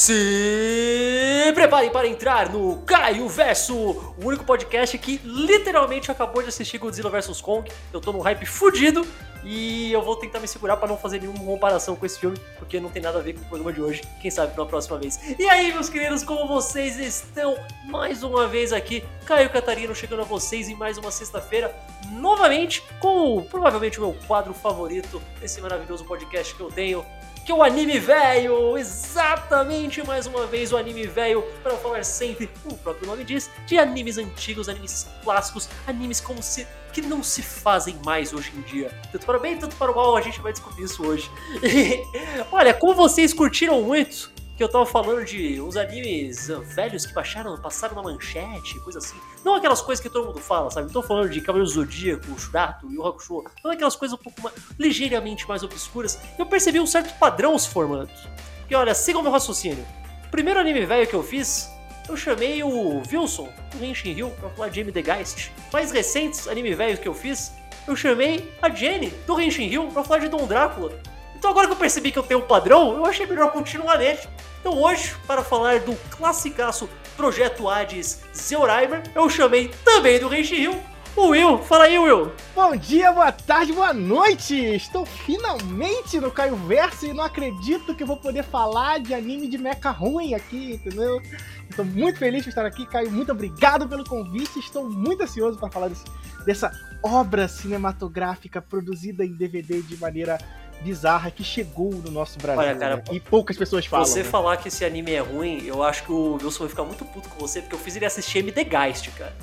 Se preparem para entrar no Caio Verso, o único podcast que literalmente acabou de assistir Godzilla vs Kong. Eu tô num hype fudido e eu vou tentar me segurar para não fazer nenhuma comparação com esse filme, porque não tem nada a ver com o programa de hoje. Quem sabe na próxima vez. E aí, meus queridos, como vocês estão? Mais uma vez aqui, Caio Catarino chegando a vocês em mais uma sexta-feira, novamente com provavelmente o meu quadro favorito desse maravilhoso podcast que eu tenho, que o anime velho, exatamente mais uma vez o anime velho, para falar sempre, o próprio nome diz, de animes antigos, animes clássicos, animes como se que não se fazem mais hoje em dia. Tanto para o bem, tanto para o mal, a gente vai descobrir isso hoje. olha, como vocês curtiram muito que eu tava falando de uns animes uh, velhos que baixaram, passaram na manchete, coisa assim. Não aquelas coisas que todo mundo fala, sabe? Não tô falando de Cavaleiro Zodíaco, Shurato, Yu Hakusho. Não aquelas coisas um pouco mais, ligeiramente mais obscuras. Eu percebi um certo padrão se formando. Porque olha, sigam meu raciocínio. O primeiro anime velho que eu fiz, eu chamei o Wilson, do Henshin Hill, pra falar de. The Geist. Mais recentes anime velhos que eu fiz, eu chamei a Jenny, do Henshin Hill, pra falar de Dom Drácula. Então agora que eu percebi que eu tenho um padrão, eu achei melhor continuar nele. Então hoje, para falar do classicaço Projeto Hades Zeoraimer, eu chamei também do Reishi Hill, o Will. Fala aí, Will. Bom dia, boa tarde, boa noite! Estou finalmente no Caio Verso e não acredito que vou poder falar de anime de mecha ruim aqui, entendeu? Estou muito feliz por estar aqui, Caio. Muito obrigado pelo convite. Estou muito ansioso para falar desse, dessa obra cinematográfica produzida em DVD de maneira bizarra que chegou no nosso Brasil. Olha, cara, né? E poucas pessoas falam. Você né? falar que esse anime é ruim, eu acho que o Wilson vai ficar muito puto com você, porque eu fiz ele assistir M The Geist, cara.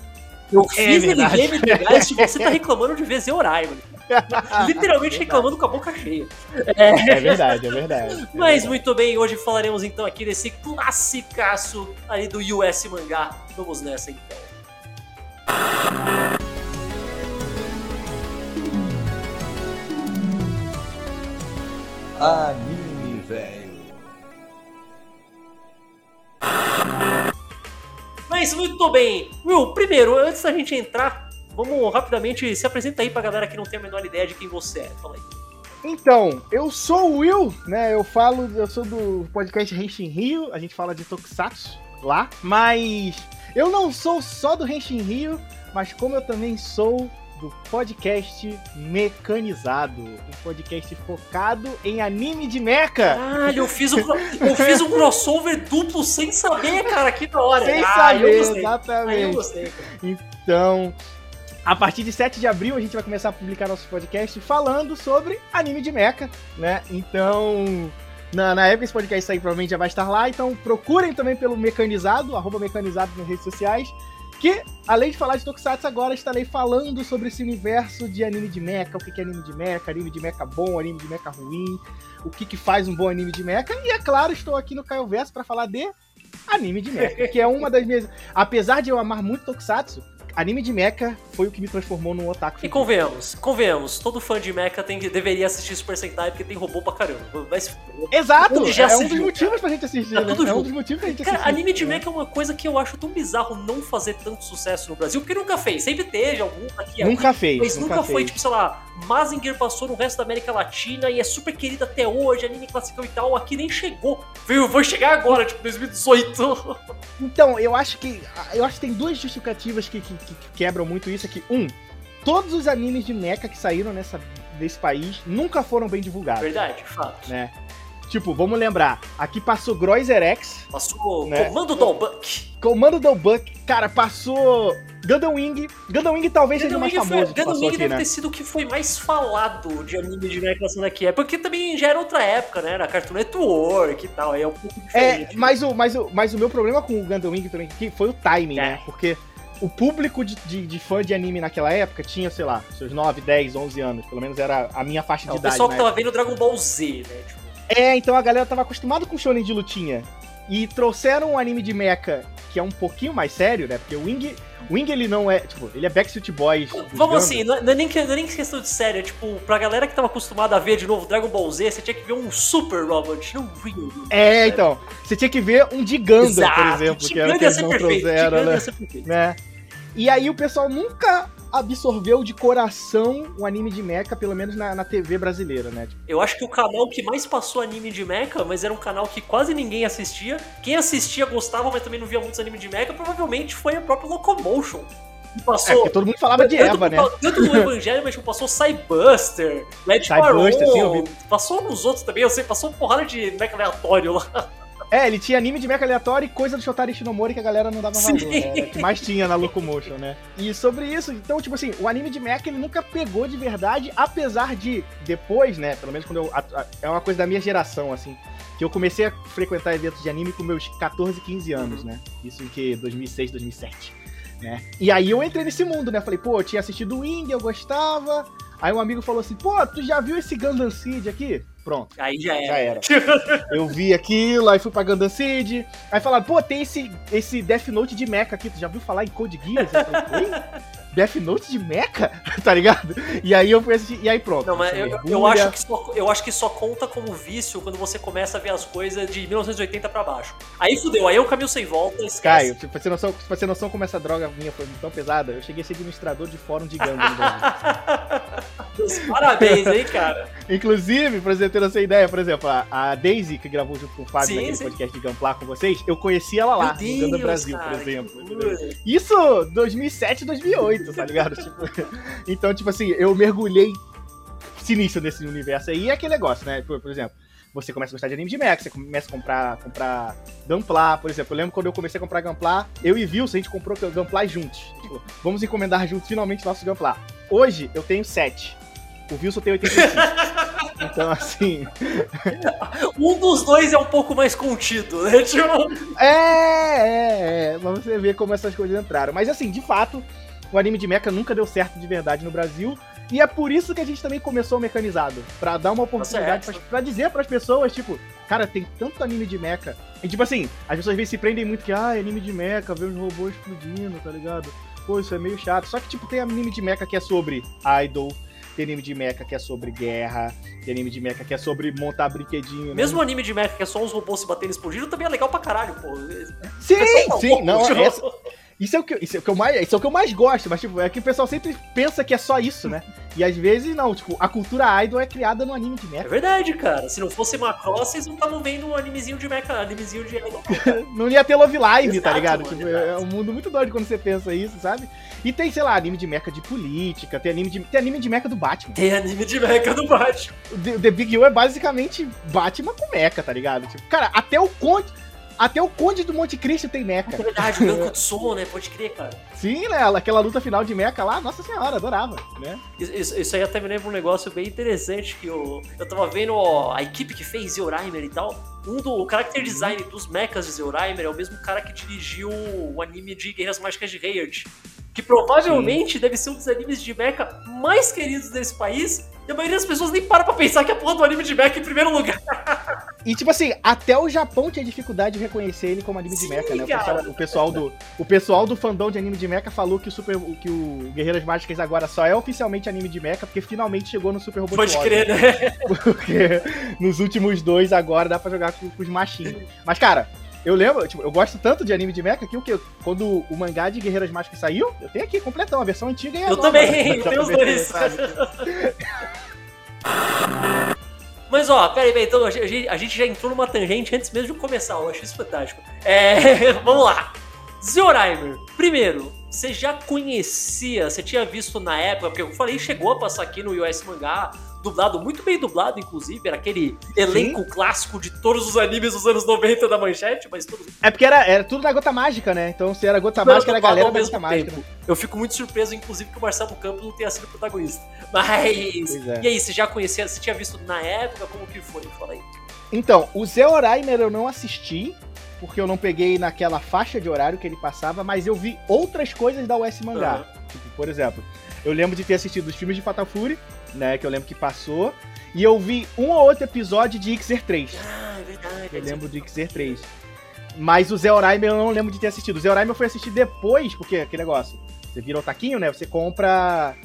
Eu é fiz ele ver M The Geist e você tá reclamando de ver Zeorai, mano. Literalmente é reclamando com a boca cheia. É, é verdade, é verdade. É Mas verdade. muito bem, hoje falaremos então aqui desse classicaço aí do US Mangá. Vamos nessa então. Anime velho. Mas muito bem. Will, primeiro, antes da gente entrar, vamos rapidamente se apresenta aí pra galera que não tem a menor ideia de quem você é. Fala aí. Então, eu sou o Will, né? Eu falo, eu sou do podcast Henshin Rio, a gente fala de Tokusatsu lá, mas eu não sou só do Henshin Rio, mas como eu também sou do podcast Mecanizado, um podcast focado em anime de mecha. Caralho, eu fiz um, eu fiz um crossover duplo sem saber, cara, que da hora. Sem ah, saber, exatamente. Ah, eu gostei, então, a partir de 7 de abril a gente vai começar a publicar nosso podcast falando sobre anime de mecha, né? Então, na, na época esse podcast sair provavelmente já vai estar lá, então procurem também pelo Mecanizado, arroba Mecanizado nas redes sociais que, além de falar de Tokusatsu, agora estarei falando sobre esse universo de anime de mecha, o que é anime de mecha, anime de mecha bom, anime de mecha ruim, o que, que faz um bom anime de mecha, e é claro, estou aqui no Caio Verso para falar de anime de mecha, que é uma das minhas... Apesar de eu amar muito Tokusatsu, anime de mecha foi o que me transformou num otaku. E convenhamos, convenhamos, todo fã de mecha tem, deveria assistir Super Sentai porque tem robô pra caramba. Mas, Exato! É um dos motivos pra gente assistir, tá né? É um dos motivos pra gente Cara, assistir. anime de mecha é uma coisa que eu acho tão bizarro não fazer tanto sucesso no Brasil, porque nunca fez. Sempre teve algum aqui. Nunca fez. Mas nunca, nunca fez. foi, tipo, sei lá, Mazinger passou no resto da América Latina e é super querido até hoje, anime classicão e tal. Aqui nem chegou. Viu? Vou chegar agora, tipo, 2018. Então, eu acho que. Eu acho que tem duas justificativas que, que, que quebram muito isso aqui. Um, todos os animes de mecha que saíram nessa, nesse país nunca foram bem divulgados. Verdade, fato. Né? Tipo, vamos lembrar, aqui passou Groiser X. Passou né? Comando Dolbuck. Comando Dolbuck. Cara, passou Gundam Wing. Gundam Wing talvez Gundam seja mais Wing famoso. Foi, Gundam Wing aqui, deve né? ter sido o que foi mais falado de anime de mecha daqui. É porque também já era outra época, né? Era Cartoon Network e tal. Aí é um pouco diferente. É, mas o, mas, o, mas o meu problema com o Gundam Wing também aqui foi o timing, É. né? Porque o público de, de, de fã de anime naquela época tinha, sei lá, seus 9, 10, 11 anos. Pelo menos era a minha faixa de o idade. pessoal que tava vendo Dragon Ball Z, né? Tipo, É, então a galera tava acostumada com shonen de lutinha. E trouxeram um anime de mecha que é um pouquinho mais sério, né? Porque o Wing, o Wing ele não é, tipo, ele é Backstreet Boys. Vamos assim, não é, não é nem, que- não é nem questão de sério, é tipo, pra galera que tava acostumada a ver de novo Dragon Ball Z, você tinha que ver um Super Robot, não um real. É, então. Você tinha que ver um de Gundam, por exemplo, que era o que eles ser não perfeito, trouxeram, né? perfeito. né? E aí o pessoal nunca absorveu de coração o anime de mecha, pelo menos na, na TV brasileira, né? Tipo, Eu acho que o canal que mais passou anime de mecha, mas era um canal que quase ninguém assistia. Quem assistia gostava, mas também não via muitos anime de mecha, provavelmente foi a própria Locomotion. Que é, Passou. porque todo mundo falava de Eva, né? Tanto no Evangelho, mas tipo, passou Cybuster, Led Cybuster, sim, eu vi. Passou nos outros também, eu sei, passou uma porrada de mecha aleatório lá. É, ele tinha anime de mecha aleatório e coisa do Shotari Shinomori que a galera não dava valor, né? Era o que mais tinha na Locomotion, né? E sobre isso, então, tipo assim, o anime de mecha ele nunca pegou de verdade, apesar de depois, né? Pelo menos quando eu. a- a- é uma coisa da minha geração, assim. Que eu comecei a frequentar eventos de anime com meus 14, 15 anos, né? Isso em que? 2006, 2007. Né? E aí eu entrei nesse mundo, né? Falei, pô, eu tinha assistido o Indie, eu gostava. Aí um amigo falou assim, pô, tu já viu esse Gundam Seed aqui? Pronto. Aí já Já era. era. Eu vi aquilo, aí fui pra Gundam Seed. Aí falaram, pô, tem esse, esse Death Note de mecha aqui. Tu já viu falar em Code Geass? Eu falei, Oi? Death Note de mecha? tá ligado? E aí eu fui assistir, e aí pronto. Não, mas eu, eu acho que só, eu acho que só conta como vício quando você começa a ver as coisas de 1980 pra baixo. Aí fudeu, aí é um caminho sem volta. esquece. Caio, pra você, noção, pra você noção como essa droga minha foi tão pesada, eu cheguei a ser administrador de fórum de Gundam Brasil. Parabéns, hein, cara. Inclusive, pra você ter essa ideia, por exemplo, a, a Daisy, que gravou junto com o Fábio Sim, naquele sim. podcast de Gameplay com vocês, eu conheci ela lá, Meu no Gundam Brasil, cara, por exemplo. Isso 2007, 2008, tá ligado? Tipo, então, tipo assim, eu mergulhei sinistro nesse universo aí. E é aquele negócio, né? Por, por exemplo, você começa a gostar de anime de mecha, você começa a comprar, comprar Gunpla, por exemplo. Eu lembro quando eu comecei a comprar Gunpla, eu e Wilson, a gente comprou Gunpla juntos. Tipo, vamos encomendar juntos finalmente nosso Gunpla. Hoje eu tenho 7. O Wilson tem 85. Então, assim. Um dos dois é um pouco mais contido, né? Tipo, É, é, é. Pra você ver como essas coisas entraram. Mas assim, de fato, o anime de mecha nunca deu certo de verdade no Brasil. E é por isso que a gente também começou o mecanizado. Pra dar uma oportunidade, certo. pra, pra dizer pras pessoas, tipo, cara, tem tanto anime de mecha. E tipo assim, as pessoas às vezes se prendem muito que, ah, é anime de mecha, ver os robôs explodindo, tá ligado? Pô, isso é meio chato. Só que, tipo, tem anime de mecha que é sobre idol. Tem anime de mecha que é sobre guerra. Tem anime de mecha que é sobre montar brinquedinho. né? mesmo anime de mecha que é só uns robôs se batendo e explodindo, também é legal pra caralho, pô. Sim, Pessoal, sim, não, tipo, essa, Isso é, o que, isso, é o que eu mais, isso é o que eu mais gosto, mas tipo, é que o pessoal sempre pensa que é só isso, né? E às vezes não, tipo, a cultura idol é criada no anime de É mecha. verdade, cara. Se não fosse Macross, vocês não estavam vendo um animezinho de mecha, animezinho de Não ia ter Love Live, tá Exato, ligado? mano, Tipo, exato. é um mundo muito doido quando você pensa isso, sabe? E tem, sei lá, anime de mecha de política, tem anime de, tem anime de mecha do Batman. Tem anime de mecha do Batman. The, The Big U é basicamente Batman com mecha, tá ligado? Tipo, cara, até o Conde. Até o Conde do Monte Cristo tem É mecha. verdade, o Ganku Tsumo, né? Pode crer, cara. Sim, né? Aquela luta final de mecha lá, nossa senhora, adorava, né? Isso, isso- aí até me lembra um negócio bem interessante que eu, eu tava vendo ó, a equipe que fez Zeuraimer e tal. Um do o character design dos mechas de Zeuraimer é o mesmo cara que dirigiu o anime de Guerreiras Mágicas de Heard. Que provavelmente deve ser um dos animes de mecha mais queridos desse país. E a maioria das pessoas nem para pra pensar que é a porra do anime de mecha em primeiro lugar. E tipo assim, até o Japão tinha dificuldade de reconhecer ele como anime de Sim, mecha, né? O pessoal, o pessoal do o pessoal do fandom de anime de mecha falou que o Super que o Guerreiras Mágicas agora só é oficialmente anime de mecha porque finalmente chegou no Super Robot Pode Wars, crer, né? Porque nos últimos dois agora dá pra jogar com, com os machinhos. Mas cara, eu lembro, tipo, eu gosto tanto de anime de mecha que o que quando o mangá de Guerreiras Mágicas saiu, eu tenho aqui completão a versão antiga e a Eu nova, também, né? eu tenho os dois. sabe? Mas ó, peraí, peraí, então a gente, a gente já entrou numa tangente antes mesmo de começar, eu acho isso fantástico. É, vamos lá. Zeoraimer, primeiro, você já conhecia, você tinha visto na época, porque eu falei, chegou a passar aqui no US Mangá, dublado, muito bem dublado, inclusive, era aquele elenco clássico de todos os animes dos anos 90 da manchete, mas todos É porque era, era tudo na gota mágica, né? Então se era gota Não, mágica, era a galera da mesmo gota mágica. tempo. Eu fico muito surpreso, inclusive, que o Marcelo Campos não tenha sido protagonista. Mas. É. E aí, você já conhecia, você tinha visto na época? Como que foi? Fala aí. Então, o Zé Oraimer eu não assisti, porque eu não peguei naquela faixa de horário que ele passava, mas eu vi outras coisas da US Mangá. Aham. Tipo, por exemplo, eu lembro de ter assistido os filmes de Fatal Fury, né, que eu lembro que passou, e eu vi um ou outro episódio de Xer 3. Ah, é verdade. Eu lembro de Xer 3. Mas o Zé Oraimer eu não lembro de ter assistido. O Zé Oraimer eu fui assistir depois, porque aquele negócio, você vira o taquinho, né, você compra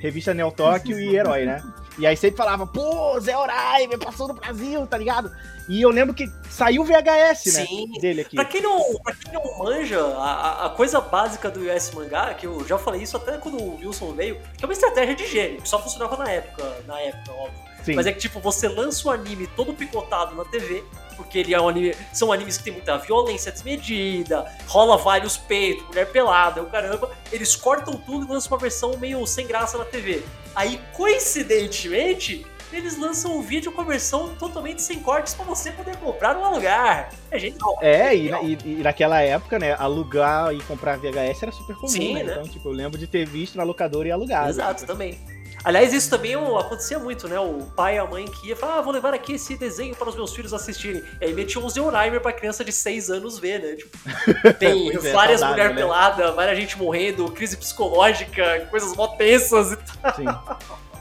revista Neo Tóquio e Herói, né? E aí sempre falava, pô, Zé Oraimer passou no Brasil, tá ligado? E eu lembro que saiu o VHS, né? Sim. Dele aqui. Pra quem não, pra quem não manja, a, a coisa básica do US Mangá, que eu já falei isso até quando o Wilson veio, que é uma estratégia de gênio, que só funcionava na época, na época, óbvio. Sim. Mas é que, tipo, você lança o anime todo picotado na TV, porque ele é um anime, são animes que tem muita violência desmedida, rola vários peitos, mulher pelada, o caramba. Eles cortam tudo e lançam uma versão meio sem graça na TV. Aí, coincidentemente, eles lançam um vídeo com a versão totalmente sem cortes para você poder comprar no lugar. É genial. É, e, e, e, naquela época, né, alugar e comprar VHS era super comum, Sim, né? né? Então, tipo, eu lembro de ter visto na locadora e alugar. Exato, também. Aliás, isso também acontecia muito, né? O pai e a mãe que ia falar, ah, vou levar aqui esse desenho para os meus filhos assistirem. E aí metia um Zeonheimer pra criança de 6 anos ver, né? Tipo, tem é, várias é, mulheres né? peladas, várias gente morrendo, crise psicológica, coisas mó tensas e tal. Sim.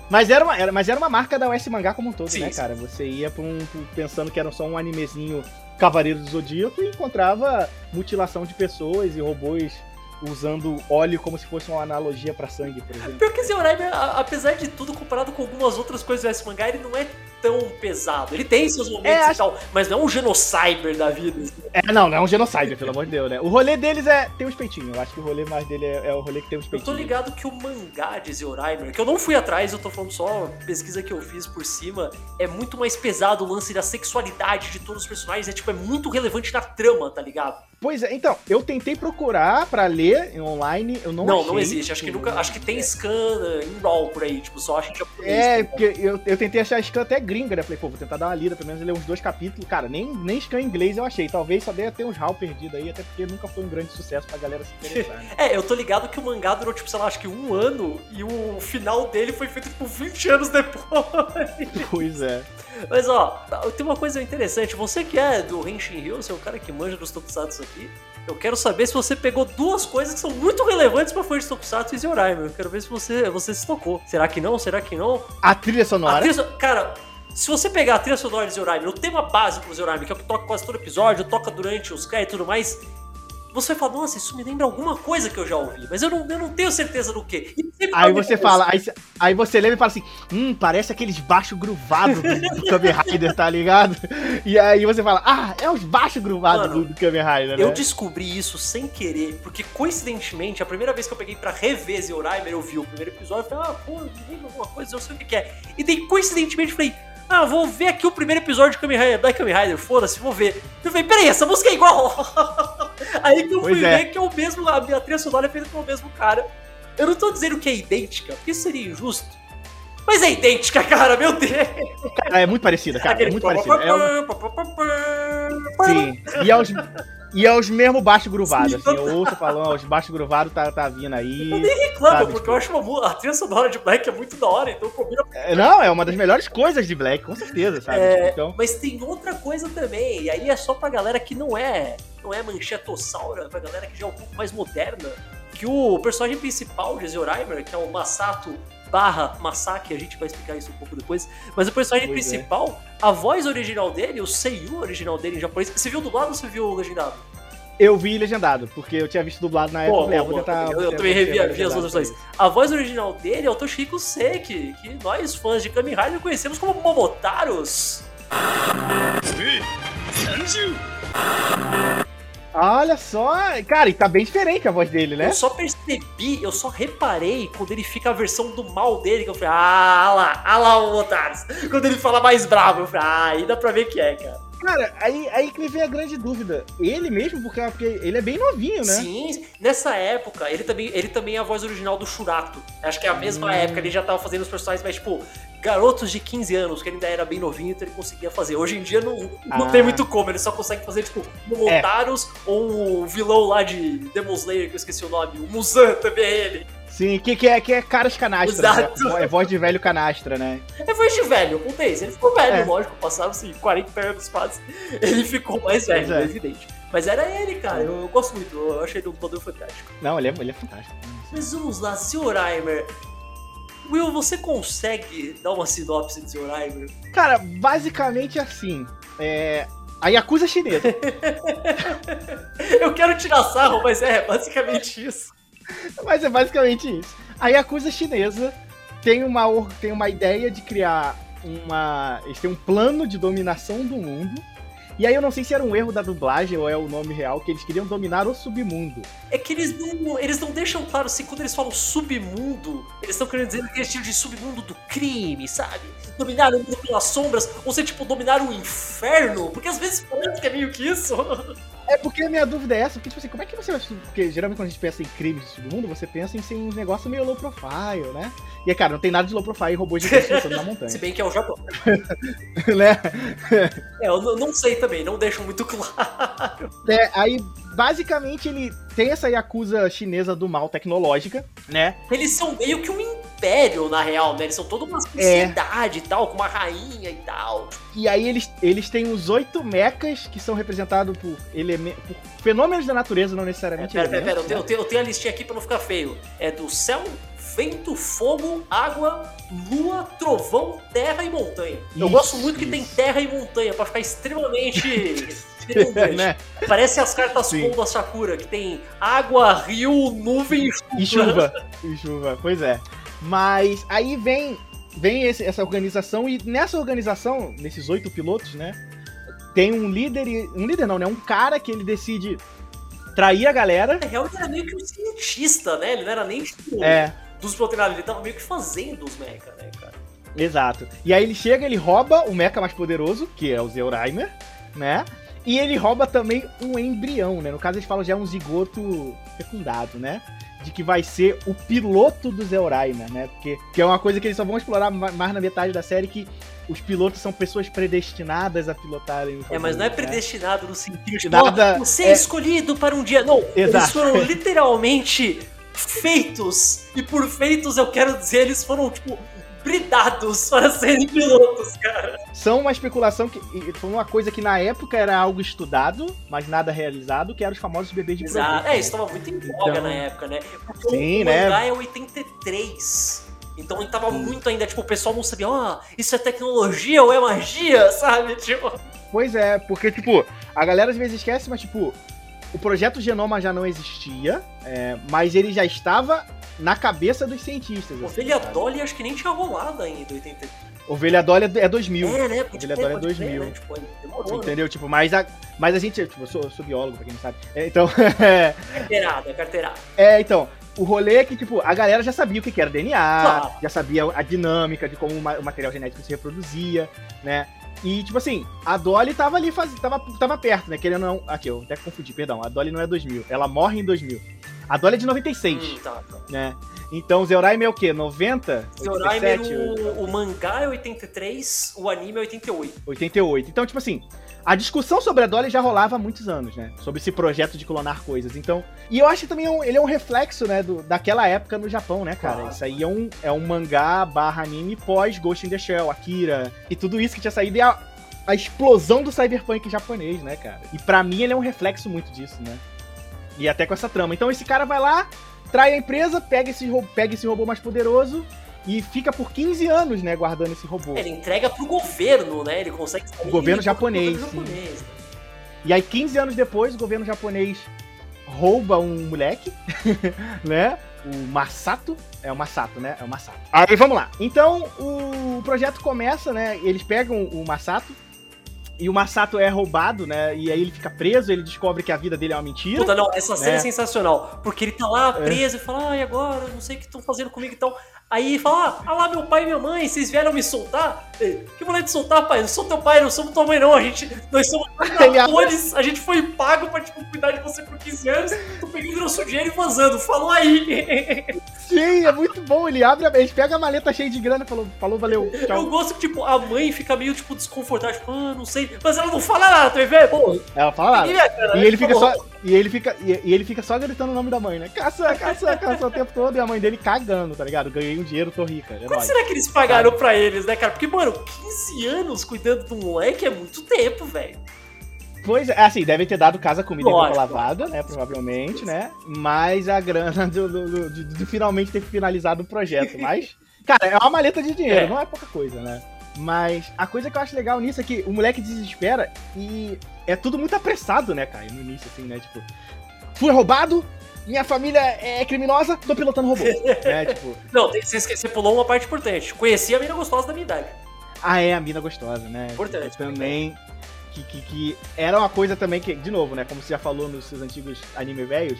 Mas era, uma, era, mas era uma marca da US Mangá como um todo, sim, né, cara? Você ia pra um, pensando que era só um animezinho Cavaleiro do Zodíaco e encontrava mutilação de pessoas e robôs usando óleo como se fosse uma analogia para sangue, por exemplo. Pior que Zeoraimer, apesar de tudo, comparado com algumas outras coisas S mangá, ele não é tão pesado. Ele tem seus momentos é, e tal, mas não é um genocyber da vida. Assim. É, não, não é um genocyber, pelo amor de Deus, né? O rolê deles é tem uns peitinhos. Eu acho que o rolê mais dele é, é o rolê que tem uns peitinhos. Eu tô ligado que o mangá de Zeoraimer, que eu não fui atrás, eu tô falando só pesquisa que eu fiz por cima, é muito mais pesado o lance da sexualidade de todos os personagens. É tipo, é muito relevante na trama, tá ligado? Pois é, então, eu tentei procurar para ler online, eu não Não, achei, não existe. Acho que nunca. Acho que tem scan em RAW por aí, tipo, só acho que japonês. É, tá porque eu, eu tentei achar scan até gringa, né? Falei, pô, vou tentar dar uma lida, pelo menos ler uns dois capítulos. Cara, nem, nem scan em inglês eu achei. Talvez só deva ter uns RAW perdido aí, até porque nunca foi um grande sucesso pra galera se interessar. Né? é, eu tô ligado que o mangá durou, tipo, sei lá, acho que um ano e o final dele foi feito, tipo, 20 anos depois. Pois é. Mas ó, tem uma coisa interessante. Você que é do Henshin Hill, você é o cara que manja dos tokusatsu aqui. Eu quero saber se você pegou duas coisas que são muito relevantes pra fã de Tokusatsu e Zeoraimer. Eu quero ver se você, você se tocou. Será que não? Será que não? A trilha sonora? A trilha, cara, se você pegar a trilha sonora de Zeoraimer, o tema básico do Zeoraimer, que é o que toca quase todo episódio, toca durante os créditos e tudo mais, você fala, nossa, isso me lembra alguma coisa que eu já ouvi, mas eu não, eu não tenho certeza do que. Aí você fala, aí, aí, você lembra e fala assim, hum, parece aqueles baixos gruvados do, do Kamen Rider, tá ligado? E aí você fala, ah, é os baixos gruvados do, do Kamen Rider, né? Eu descobri isso sem querer, porque coincidentemente, a primeira vez que eu peguei pra rever Zeoraimer, eu vi o primeiro episódio, eu falei, ah, pô, me lembra alguma coisa, eu sei o que, que é. E daí, coincidentemente, eu falei, ah, vou ver aqui o primeiro episódio de Kamen Rider, da Kamen Rider, foda-se, vou ver. Eu falei, peraí, essa música é igual. Aí que eu fui é. ver que é o mesmo, a minha trilha sonora é feita pelo mesmo cara. Eu não tô dizendo que é idêntica, porque isso seria injusto. Mas é idêntica, cara, meu Deus! Cara, é muito parecida, cara. Aquele é muito parecida. É um... Sim. E aos, e é os mesmos baixos gruvados, assim. Eu ouço falando, os baixos gruvados tá, tá vindo aí. Eu nem reclamo, sabe, porque tipo... eu acho uma, a trilha sonora de Black é muito da hora, então combina. É, não, é uma das melhores coisas de Black, com certeza, sabe? É, então... Mas tem outra coisa também, e aí é só pra galera que não é, não é manchetossaura, pra galera que já é um pouco mais moderna, que o personagem principal de Zeoraimer, que é o Masato barra Masaki, a gente vai explicar isso um pouco depois. Mas o personagem pois é. principal, é. a voz original dele, o Seiyu original dele em japonês, você viu dublado ou você viu legendado? Eu vi legendado, porque eu tinha visto dublado na época. Pô, eu, tentar, eu, eu também revi vi as outras versões. A voz original dele é o Toshiko Seki, que nós fãs de Kamen Rider conhecemos como Momotaros. Olha só, cara, e tá bem diferente a voz dele, né? Eu só percebi, eu só reparei quando ele fica a versão do mal dele, que eu falei, ah lá, ah lá o Otaros. Quando ele fala mais bravo, eu falei, ah, aí dá pra ver que é, cara. Cara, aí, aí que me vem a grande dúvida. Ele mesmo, porque, porque ele é bem novinho, né? Sim, nessa época, ele também, ele também é a voz original do Shurato. Acho que é a mesma hum. época, ele já tava fazendo os personagens, mas, tipo, garotos de 15 anos, que ele ainda era bem novinho, então ele conseguia fazer. Hoje em dia não, não ah. tem muito como, ele só consegue fazer, tipo, o Montaros é. ou o vilão lá de Demon Slayer, que eu esqueci o nome, o Muzan também é ele. Sim, que, que, é, que é caras canastra. Exato. Né? É voz de velho canastra, né? É voz de velho, eu contei isso. Ele ficou velho, é. lógico, passaram assim, 40 anos quase. Ele ficou mais velho, é. evidente. Mas era ele, cara. Eu, eu, gosto muito. Eu achei do poder fantástico. Não, ele é, ele é fantástico. Mas vamos lá, Sr. Reimer. Will, você consegue dar uma sinopse de Sr. Reimer? Cara, basicamente assim. É, a Yakuza chinesa. eu quero tirar sarro, mas é basicamente isso. Mas é basicamente isso. A Yakuza chinesa têm uma, têm uma ideia de criar uma. Eles têm um plano de dominação do mundo e aí eu não sei se era um erro da dublagem ou é o nome real, que eles queriam dominar o submundo. É que eles não, eles não deixam claro se quando eles falam submundo, eles estão querendo dizer aquele estilo de submundo do crime, sabe? Dominar o mundo pelas sombras, ou ser tipo dominar o inferno, porque às vezes parece que é meio que isso. É porque a minha dúvida é essa, porque, tipo assim, como é que você vai. Porque geralmente quando a gente pensa em crimes de submundo, você pensa em ser um negócio meio low profile, né? E é cara, não tem nada de low profile e robôs gigantes na montanha. Se bem que é o Japão. né? É, eu não sei também, não deixam muito claro. É, aí basicamente ele tem essa Yakuza chinesa do mal tecnológica, né? Eles são meio que um império, na real, né? Eles são toda uma é. sociedade é. e tal, com uma rainha e tal. E aí eles, eles têm os oito mechas que são representados por, por fenômenos da natureza, não necessariamente é, pera, pera, pera, eu, tenho, eu, tenho, eu tenho a listinha aqui pra não ficar feio. É do céu, vento, fogo, água, lua, trovão, terra e montanha. Isso, eu gosto muito isso. que tem terra e montanha, para ficar extremamente né? Parece as cartas Sim. da Sakura, que tem água, rio, nuvem e chuva. E chuva. E chuva, pois é. Mas aí vem, vem esse, essa organização, e nessa organização, nesses oito pilotos, né? Tem um líder, um líder não, né? Um cara que ele decide trair a galera. Na real, ele era meio que um cientista, né? Ele não era nem tipo, é. dos pilotos, ele tava meio que fazendo os mecha, né, cara? Exato. E aí ele chega, ele rouba o mecha mais poderoso, que é o Zeuraimer, né? E ele rouba também um embrião, né? No caso, eles falam já é um zigoto fecundado, né? De que vai ser o piloto do Zeuraima, né? Porque que é uma coisa que eles só vão explorar mais na metade da série, que os pilotos são pessoas predestinadas a pilotarem o É, mas não é né? predestinado no sentido de nada, você é... é escolhido para um dia. Não, Exato. eles foram literalmente feitos. E por feitos eu quero dizer, eles foram, tipo, bridados para serem pilotos, cara. São uma especulação que foi uma coisa que na época era algo estudado, mas nada realizado, que eram os famosos bebês de Exato. Projeto, é, isso estava muito em voga então... na época, né? Porque sim, o né? mangá é 83. Então ele tava sim. muito ainda, tipo, o pessoal não sabia, ó, oh, isso é tecnologia ou é magia, sabe? Tipo. Pois é, porque, tipo, a galera às vezes esquece, mas, tipo, o projeto Genoma já não existia, é, mas ele já estava na cabeça dos cientistas. Assim, Ovelha assim, Dolly acho que nem tinha rolado ainda, 80. Ovelha Dolly é 2000. É, né? Ovelha Dolly é 2000. Né? Tipo, demorou, né? Entendeu? Né? Tipo, mas a, mas a gente, tipo, eu sou, sou biólogo, pra quem não sabe. É, então. é carteirada, é carteirada. É, então. O rolê é que, tipo, a galera já sabia o que era DNA, claro. já sabia a dinâmica de como o material genético se reproduzia, né? E, tipo assim, a Dolly tava ali, faz... tava, tava perto, né? Querendo não. Aqui, eu até confundi, perdão. A Dolly não é 2000. Ela morre em 2000. A Dolly é de 96. Hum, tá, tá. Né? Então, Zeuraime é o quê? 90? Zeuraime, é o, o mangá é 83, o anime é 88. 88. Então, tipo assim, a discussão sobre a Dolly já rolava há muitos anos, né? Sobre esse projeto de clonar coisas. Então, e eu acho que também é um, ele é um reflexo, né, do, daquela época no Japão, né, cara? Isso aí é um, é um mangá barra anime pós Ghost in the Shell, Akira e tudo isso que tinha saído e a, a explosão do cyberpunk japonês, né, cara? E para mim ele é um reflexo muito disso, né? E até com essa trama. Então esse cara vai lá, trai a empresa, pega esse, pega esse robô mais poderoso e fica por 15 anos, né, guardando esse robô. Ele entrega pro governo, né? Ele consegue O governo japonês. Governo japonês. E aí, 15 anos depois, o governo japonês rouba um moleque, né? O Masato. É o Masato, né? É o Masato. Aí vamos lá. Então, o projeto começa, né? Eles pegam o Masato, e o Masato é roubado, né? E aí ele fica preso, ele descobre que a vida dele é uma mentira. Puta, não, essa cena é né? é sensacional. Porque ele tá lá é. preso é. e fala, ai, agora, não sei o que estão fazendo comigo e então. tal. Aí fala, ah, lá meu pai e minha mãe, vocês vieram me soltar? Que mulher de soltar, pai? Não sou teu pai, não somos tua mãe, não. A gente, nós somos atores, a gente foi pago pra, tipo, cuidar de você por 15 anos. Tô pegando nosso dinheiro e vazando. Falou aí. Sim, é muito bom. Ele abre, ele pega a maleta cheia de grana e falou, falou, valeu, tchau. Eu gosto que, tipo, a mãe fica meio, tipo, desconfortável. Tipo, ah, não sei. Mas ela não fala nada, vê? Pô, ela fala nada. E ele fica só... E ele fica, e, e, ele fica só gritando o nome da mãe, né? Caça, caça, caça o tempo todo. E a mãe dele cagando, tá ligado? Ganhei um dinheiro, tô rica. É Quanto será que eles pagaram pra eles, né, cara? Porque, mano, 15 anos cuidando do moleque é muito tempo, velho. Pois é, assim, devem ter dado casa, comida e roupa lavada, né? Provavelmente, né? Mas a grana do, do, do, de, de, finalmente ter finalizado o projeto. Mas, cara, é uma maleta de dinheiro, é. não é pouca coisa, né? Mas a coisa que eu acho legal nisso é que o moleque desespera e é tudo muito apressado, né, cara? No início, assim, né? Tipo, fui roubado, minha família é criminosa, tô pilotando robô. é, tipo... Não, você, você pulou uma parte importante. Conheci a mina gostosa da minha idade. Ah, é, a mina gostosa, né? Importante. também. Que, que, que, era uma coisa também que, de novo, né? Como você já falou nos seus antigos anime velhos,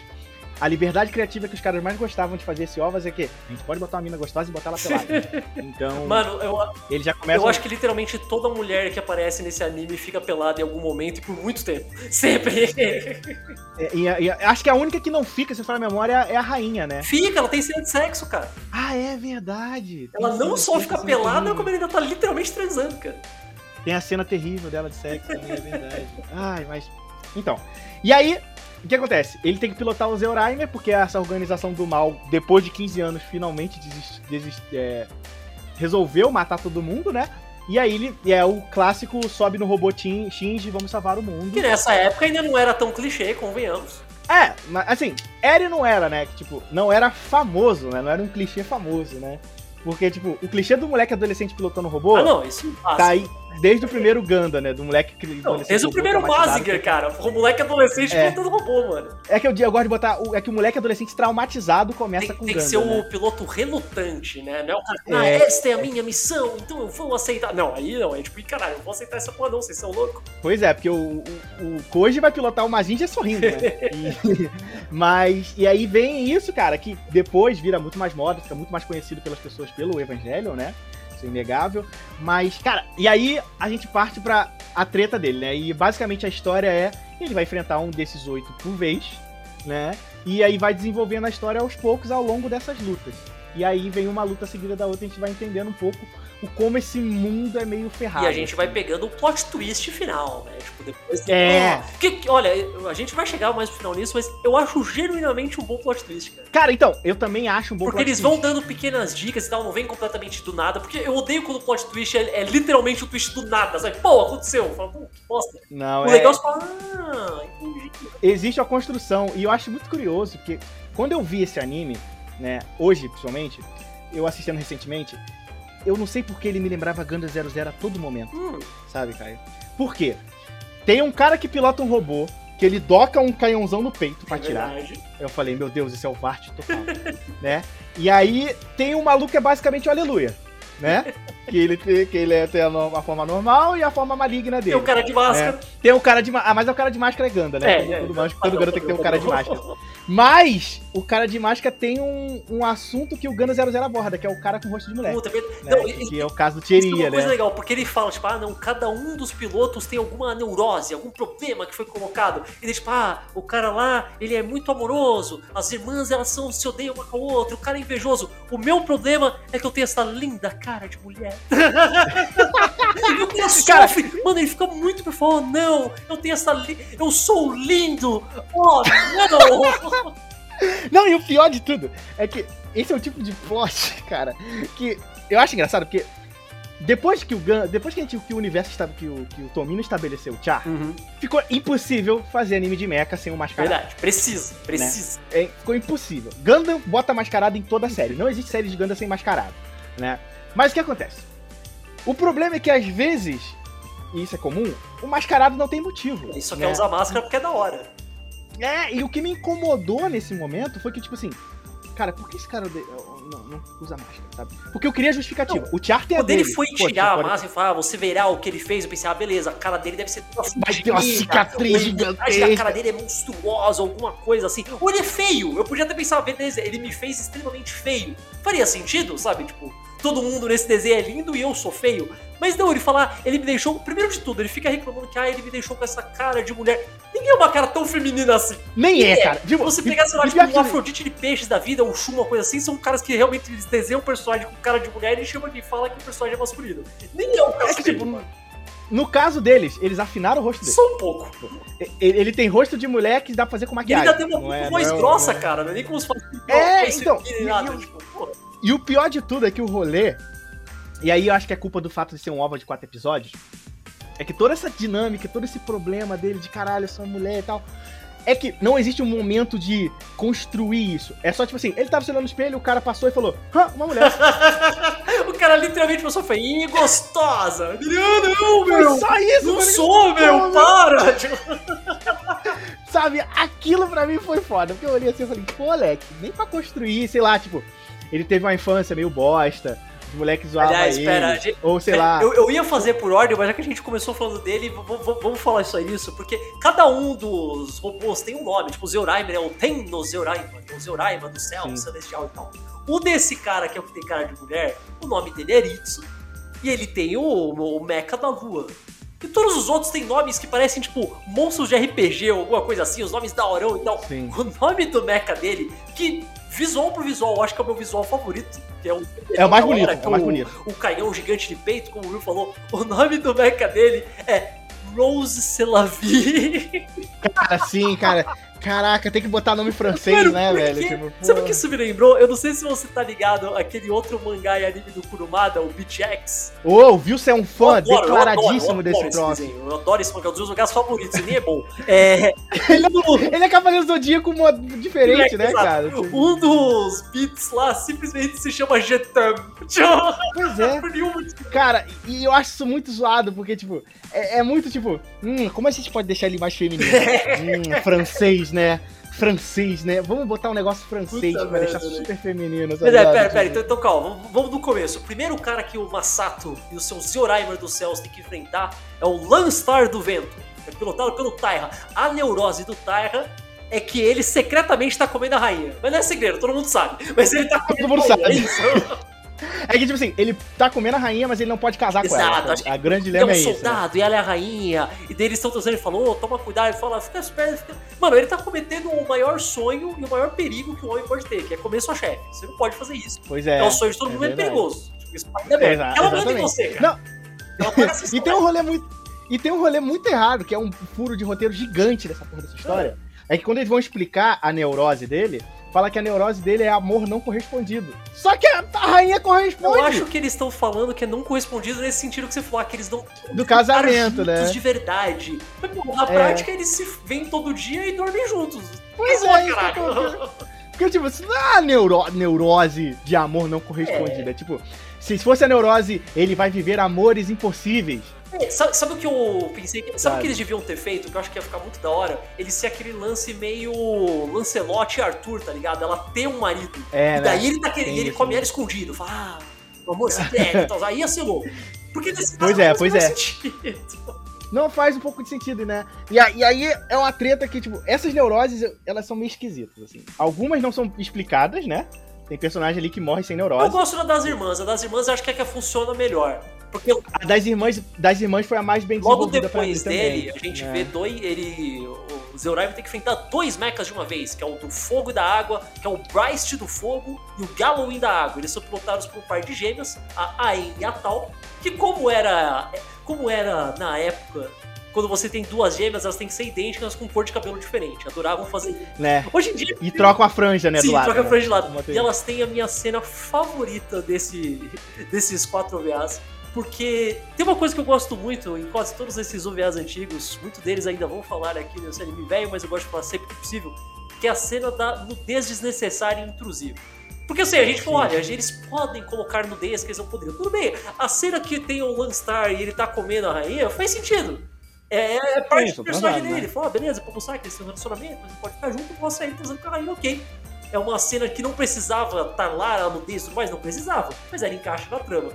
a liberdade criativa que os caras mais gostavam de fazer esse ovas é que a gente pode botar uma mina gostosa e botar ela pelada. Então. Mano, eu, ele já começa... eu acho que literalmente toda mulher que aparece nesse anime fica pelada em algum momento e por muito tempo. Sempre. É, e, e, acho que a única que não fica, se for na memória, é a rainha, né? Fica, ela tem cena de sexo, cara. Ah, é verdade. Ela não só fica pelada, como ela ainda tá literalmente transando, cara. Tem a cena terrível dela de sexo também, é verdade. Ai, mas. Então. E aí, o que acontece? Ele tem que pilotar o Zeoraimer, porque essa organização do mal, depois de 15 anos, finalmente desist, desist, é, resolveu matar todo mundo, né? E aí ele é o clássico sobe no robô Shinji, vamos salvar o mundo. Que nessa época ainda não era tão clichê, convenhamos. É, mas assim, era e não era, né? Tipo, não era famoso, né? Não era um clichê famoso, né? Porque, tipo, o clichê do moleque adolescente pilotando robô. Ah, não, isso tá aí desde o primeiro Ganda, né? Do moleque que. Não, desde o primeiro Mazinger, cara. O moleque adolescente é. pilotando robô, mano. É que eu, eu gosto de botar. É que o moleque adolescente traumatizado começa tem, com Tem Ganda, que ser né? o piloto relutante, né? Não é o cara. Ah, é. esta é a minha missão, então eu vou aceitar. Não, aí não. É tipo, caralho, eu vou aceitar essa porra, não, vocês são loucos. Pois é, porque o, o, o Koji vai pilotar o Mazinger sorrindo, né? e, mas. E aí vem isso, cara, que depois vira muito mais moda, fica muito mais conhecido pelas pessoas pelo Evangelion, né? Isso é inegável. Mas, cara, e aí a gente parte pra a treta dele, né? E basicamente a história é: ele vai enfrentar um desses oito por vez, né? E aí vai desenvolvendo a história aos poucos ao longo dessas lutas. E aí vem uma luta seguida da outra, a gente vai entendendo um pouco o como esse mundo é meio ferrado. E a gente assim. vai pegando o plot twist final, né? Tipo, depois. É. Que, olha, a gente vai chegar mais no final nisso, mas eu acho genuinamente um bom plot twist, cara. Cara, então, eu também acho um bom porque plot twist. Porque eles vão dando pequenas dicas e tal, não vem completamente do nada. Porque eu odeio quando o plot twist é, é literalmente o um twist do nada, sabe? Pô, aconteceu. Eu falo, que bosta. Não, o é. legal é falar, ah, entendi. Existe a construção, e eu acho muito curioso, porque quando eu vi esse anime, né, hoje principalmente, eu assistindo recentemente, eu não sei porque ele me lembrava Ganda 00 a todo momento. Hum. Sabe, Caio? Por quê? Tem um cara que pilota um robô, que ele doca um canhãozão no peito pra é tirar. Eu falei, meu Deus, isso é o Vart total. né? E aí tem um maluco que é basicamente o Aleluia. Né? que ele, que ele é, tem a, a, forma normal e a forma maligna dele. Tem o cara de máscara. Né? Tem o cara de máscara. Ah, mas é o cara de máscara é Ganda, né? É, todo, é, todo, é, todo Ganda tem que ter um cara de máscara. Mas o cara de máscara tem um, um assunto que o Gano 00 aborda, que é o cara com rosto de mulher. Puta, né? não, que é o caso do Thierry, né? É uma coisa legal, porque ele fala, tipo, ah, não, cada um dos pilotos tem alguma neurose, algum problema que foi colocado. E ele, tipo, ah, o cara lá, ele é muito amoroso, as irmãs, elas são, se odeiam uma com a outra, o cara é invejoso. O meu problema é que eu tenho essa linda cara de mulher. E o cara sofre. Mano, ele fica muito por favor, não, eu tenho essa... Li... Eu sou lindo! Oh, não! Não, e o pior de tudo é que esse é o tipo de plot, cara, que eu acho engraçado, porque depois que o Gun, depois que, a gente, que o universo está, que o, que o Tomino estabeleceu o Char, uhum. ficou impossível fazer anime de mecha sem o mascarado. Verdade, precisa, precisa. Né? É, ficou impossível. Gundam bota mascarado em toda a série. Não existe série de Gundam sem mascarado, né? Mas o que acontece? O problema é que às vezes, e isso é comum, o mascarado não tem motivo. Ele só né? quer usar máscara porque é da hora. É, e o que me incomodou nesse momento foi que, tipo assim, cara, por que esse cara não, não usa máscara, sabe? Porque eu queria justificativa. Não, o Charter Quando ele foi tirar a máscara e falar, ah, você verá o que ele fez, eu pensei, ah, beleza, a cara dele deve ser toda Vai ter uma cicatriz gigantesca. A cara dele é monstruosa, alguma coisa assim. Ou ele é feio. Eu podia até pensar, beleza, ele me fez extremamente feio. Faria sentido, sabe? Tipo, todo mundo nesse desenho é lindo e eu sou feio. Mas não, ele falar, ele me deixou. Primeiro de tudo, ele fica reclamando que ah, ele me deixou com essa cara de mulher. Ninguém é uma cara tão feminina assim. Nem é, cara. Tipo, você pegar, sei lá, tipo, um Afrodite de peixes da vida, um Shun, uma coisa assim, são caras que realmente eles desenham o personagem com cara de mulher e chama de fala que o personagem é masculino. Nem é um cara é que, tipo, no caso deles, eles afinaram o rosto dele. Só um pouco. Ele, ele, tem rosto de mulher que dá pra fazer com maquiagem. E ele ainda tem uma é, voz é, grossa, é, cara. Não é nem como se fosse. É, então. E, nada, e, tipo, e o pior de tudo é que o rolê e aí eu acho que é culpa do fato de ser um OVA de quatro episódios. É que toda essa dinâmica, todo esse problema dele de caralho, eu sou uma mulher e tal. É que não existe um momento de construir isso. É só tipo assim, ele tava se olhando no espelho, o cara passou e falou, Hã, uma mulher. o cara literalmente passou e foi, ih, gostosa. Não, não, meu. Só isso, Não sou, meu, para. sabe, aquilo pra mim foi foda. Porque eu olhei assim e falei, pô, moleque, nem pra construir, sei lá, tipo, ele teve uma infância meio bosta, os moleques zoavam Aliás, ele, espera, gente, ou sei lá. Eu, eu, ia fazer por ordem, mas já que a gente começou falando dele, vamos falar aí, isso, porque cada um dos robôs tem um nome, tipo o Zeuraimer é o Tenno Zeuraimer, o Zeuraimer do céu, Sim. celestial e tal. O desse cara, que é o que tem cara de mulher, o nome dele é Ritsu, e ele tem o, o Mecha da Lua. E todos os outros têm nomes que parecem, tipo, monstros de RPG ou alguma coisa assim, os nomes da Orão e tal. Sim. O nome do mecha dele, que visual pro visual, eu acho que é o meu visual favorito. Que é, o, é o mais bonito, é o mais bonito. O, o canhão gigante de peito, como o Will falou, o nome do mecha dele é Rose Selavi. Cara, sim, cara. Caraca, tem que botar nome francês, Mano, né, velho? Tipo, Sabe o que isso me lembrou? Eu não sei se você tá ligado aquele outro mangá e anime do Kurumada, o Beach X. Ô, oh, viu? Você é um fã adoro, declaradíssimo eu adoro, eu adoro desse troço. Eu adoro esse mangá, é um dos meus mangás favoritos, e nem é bom. É... ele, é, ele é Cavaleiro Zodíaco diferente, é, né, exato. cara? Um dos beats lá simplesmente se chama Jetam. Pois é. cara, e eu acho isso muito zoado, porque, tipo, é, é muito tipo, hum, como a gente pode deixar ele mais feminino? hum, francês, né? Francês, né? Vamos botar um negócio francês Puta pra merda, deixar né? super feminino. Mas é, pera, pera, então, então calma, vamos, vamos, do começo. O primeiro cara que o Masato e o seu Zeoraimer dos céus tem que enfrentar é o Lanstar do Vento, é pilotado pelo Taira. A neurose do Taira é que ele secretamente tá comendo a rainha. Mas não é segredo, todo mundo sabe. Mas ele tá comendo todo mundo sabe. É que, tipo assim, ele tá comendo a rainha, mas ele não pode casar Exato, com ela. Acho a grande dilema é, um é isso. soldado né? e ela é a rainha. E daí eles estão trazendo, ele falou, oh, toma cuidado. Ele fala, fica esperto. Fica... Mano, ele tá cometendo o maior sonho e o maior perigo que um homem pode ter, que é comer sua chefe. Você não pode fazer isso. Pois é. É o sonho de todo é mundo, é perigoso. Isso ainda bem. Ela manda em você, cara. Não. e tem um rolê muito. E tem um rolê muito errado, que é um furo de roteiro gigante dessa porra dessa história. É, é que quando eles vão explicar a neurose dele, fala que a neurose dele é amor não correspondido. Só que a, rainha corresponde. Eu acho que eles estão falando que é não correspondido nesse sentido que você falou, ah, que eles não. Do casamento, né? de verdade. Mas, pô, na é. prática, eles se veem todo dia e dormem juntos. Pois é, caralho. Porque, tipo, isso não é a neuro, neurose de amor não correspondido. É. é tipo, se fosse a neurose, ele vai viver amores impossíveis. É, sabe, sabe, o que eu pensei? Sabe o que eles deviam ter feito? Que eu acho que ia ficar muito da hora? Eles ser aquele lance meio Lancelot e Arthur, tá ligado? Ela ter um marido. É, e daí né? ele tá querendo, ele come ela escondido. Fala, ah, amor secreto. então, aí ia ser louco. Porque nesse pois é, pois é. Não faz um pouco de sentido, né? E, e, aí é uma treta que, tipo, essas neuroses, elas são meio esquisitas, assim. Algumas não são explicadas, né? Tem personagem ali que morre sem neurose. Eu gosto da das irmãs. A das irmãs eu acho que é que funciona melhor. Porque a das irmãs, das irmãs foi a mais bem Logo depois dele, também, a gente né? vê dois. Ele. O Zeuraimer tem que enfrentar dois mechas de uma vez, que é o do fogo e da água, que é o Bryce do fogo e o Galloween da água. Eles são pilotados por um par de gêmeas, a Aen e a Tal, que como era. Como era na época quando você tem duas gêmeas, elas têm que ser idênticas com cor de cabelo diferente. Adoravam fazer isso. Né? Hoje em dia. E trocam a franja, né? Sim, do lado. troca a né? franja de lado. E elas têm a minha cena favorita desse, desses quatro OVAs. Porque tem uma coisa que eu gosto muito em quase todos esses OVAs antigos, muitos deles ainda vão falar aqui nesse anime velho, mas eu gosto de falar sempre que possível, que é a cena da nudez desnecessária e intrusiva. Porque assim, a gente falou, olha, eles podem colocar nudez que eles não poderiam. Tudo bem, a cena que tem o Lanstar e ele tá comendo a rainha faz sentido. É, é, é parte do personagem dele. Né? Fala, ah, beleza, pra mostrar que eles têm um relacionamento, mas não pode ficar junto, posso sair transando com a rainha, ok. É uma cena que não precisava estar lá, a nudez e tudo mais, não precisava, mas ela encaixa na trama.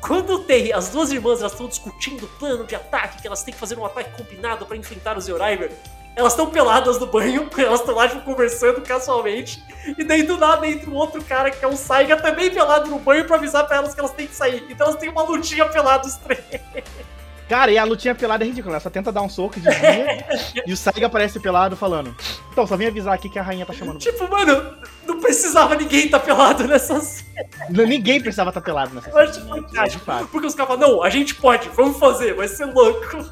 Quando tem as duas irmãs, elas estão discutindo o plano de ataque, que elas têm que fazer um ataque combinado para enfrentar o Zeorimer, elas estão peladas no banho, elas estão lá tipo, conversando casualmente, e daí do nada entra um outro cara que é um Saiga também pelado no banho pra avisar pra elas que elas têm que sair. Então elas têm uma lutinha pelada os três. Cara, e a lutinha pelada é ridícula. Ela só tenta dar um soco de dia e o Saiga aparece pelado falando. Então, só vim avisar aqui que a rainha tá chamando. Tipo, mano, não precisava ninguém estar tá pelado nessa cena. Ninguém precisava estar tá pelado nessa cena. Eu acho fantástico. Porque os caras falam, não, a gente pode, vamos fazer, vai ser louco.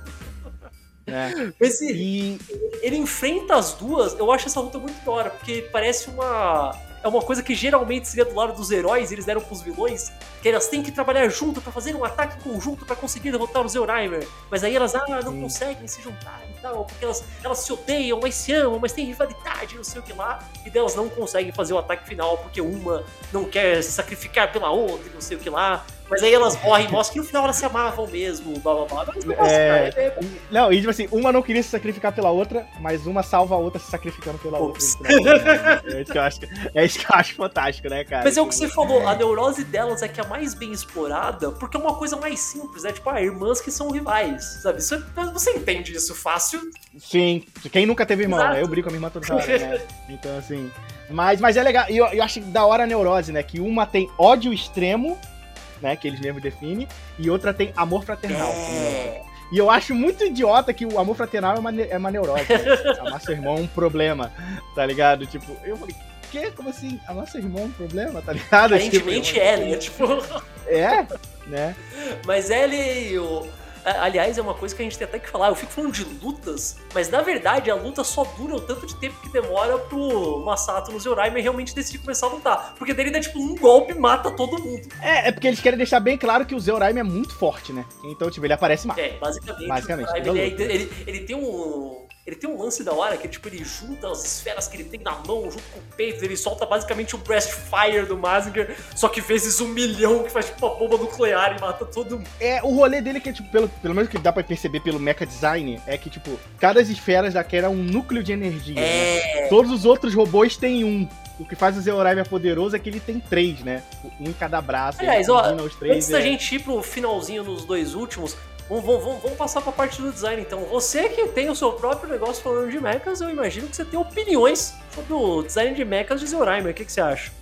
É. Mas e... ele enfrenta as duas, eu acho essa luta muito da hora, porque parece uma é uma coisa que geralmente seria do lado dos heróis, eles deram pros vilões, que elas têm que trabalhar junto para fazer um ataque conjunto para conseguir derrotar o Zeuraimer. Mas aí elas, ah, não Sim. conseguem se juntar e tal, porque elas, elas se odeiam, mas se amam, mas tem rivalidade, não sei o que lá. E delas não conseguem fazer o ataque final porque uma não quer se sacrificar pela outra não sei o que lá. Mas aí elas morrem e mostram que no final elas se amavam mesmo, blá blá blá. É... é... Não, e tipo assim, uma não queria se sacrificar pela outra, mas uma salva a outra se sacrificando pela Ups. outra. é, isso que eu acho, é isso que eu acho fantástico, né, cara? Mas é o que você falou, a neurose delas é que é a mais bem explorada, porque é uma coisa mais simples, né? Tipo, ah, irmãs que são rivais, sabe? Isso, é, você entende isso fácil? Sim, quem nunca teve irmão, né? Eu brigo com a minha irmã toda hora, né? Então, assim. Mas, mas é legal, e eu, eu acho da hora a neurose, né? Que uma tem ódio extremo né? Que eles mesmos definem, e outra tem amor fraternal. É. E eu acho muito idiota que o amor fraternal é uma, é uma neurose. Né? Amar seu irmão é um problema, tá ligado? Tipo, eu falei, que? Como assim? Amar seu irmão é um problema, tá ligado? Aparentemente tipo, é, né? Tipo... É, né? Mas ele, o Aliás, é uma coisa que a gente tem até que falar. Eu fico falando de lutas, mas na verdade a luta só dura o tanto de tempo que demora pro Masato no Zeoraimer realmente decidir começar a lutar. Porque dele dá tipo um golpe e mata todo mundo. É, é porque eles querem deixar bem claro que o Zeoraimer é muito forte, né? Então, tipo, ele aparece mais. É, basicamente. Basicamente. Ele, ele, ele, ele tem um ele tem um lance da hora que tipo, ele junta as esferas que ele tem na mão junto com o peito, ele solta basicamente o Breast Fire do Mazinger, só que vezes um milhão que faz tipo uma bomba nuclear e mata todo mundo. É, o rolê dele que, tipo, pelo, pelo menos que dá pra perceber pelo mecha design, é que, tipo, cada esfera daquela é um núcleo de energia. É... Né? Todos os outros robôs têm um. O que faz o Zeoraimer poderoso é que ele tem três, né? Um em cada braço. Aliás, ó, antes da é... gente ir pro finalzinho nos dois últimos, Vamos, vamos, vamos passar para a parte do design então. Você que tem o seu próprio negócio falando de mechas, eu imagino que você tem opiniões sobre o design de mechas de Zeoraimer. O que, que você acha?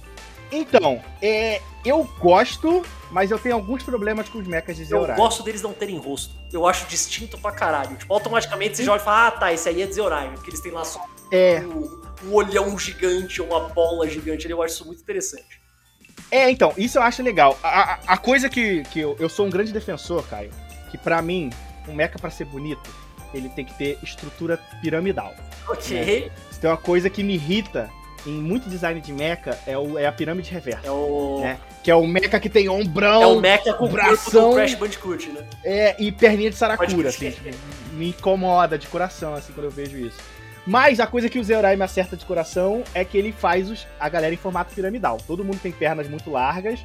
Então, é, eu gosto, mas eu tenho alguns problemas com os mechas de Zeoraimer. Eu gosto deles não terem rosto. Eu acho distinto pra caralho. Tipo, automaticamente você já olha e fala, ah, tá, esse aí é de Zeoraimer, porque eles têm lá só é. um, um olhão gigante, uma bola gigante. Eu acho isso muito interessante. É, então, isso eu acho legal. A, a, a coisa que, que eu, eu sou um grande defensor, Caio, que para mim, um mecha para ser bonito, ele tem que ter estrutura piramidal. Ok. Né? tem uma coisa que me irrita em muito design de mecha é, o, é a pirâmide reversa. É o... Né? Que é o mecha que tem ombrão, É o mecha com bração, o Crash Bandicoot, né? É, e perninha de saracura, assim. Tipo, me incomoda de coração, assim, quando eu vejo isso. Mas a coisa que o Zeorai me acerta de coração é que ele faz os, a galera em formato piramidal. Todo mundo tem pernas muito largas.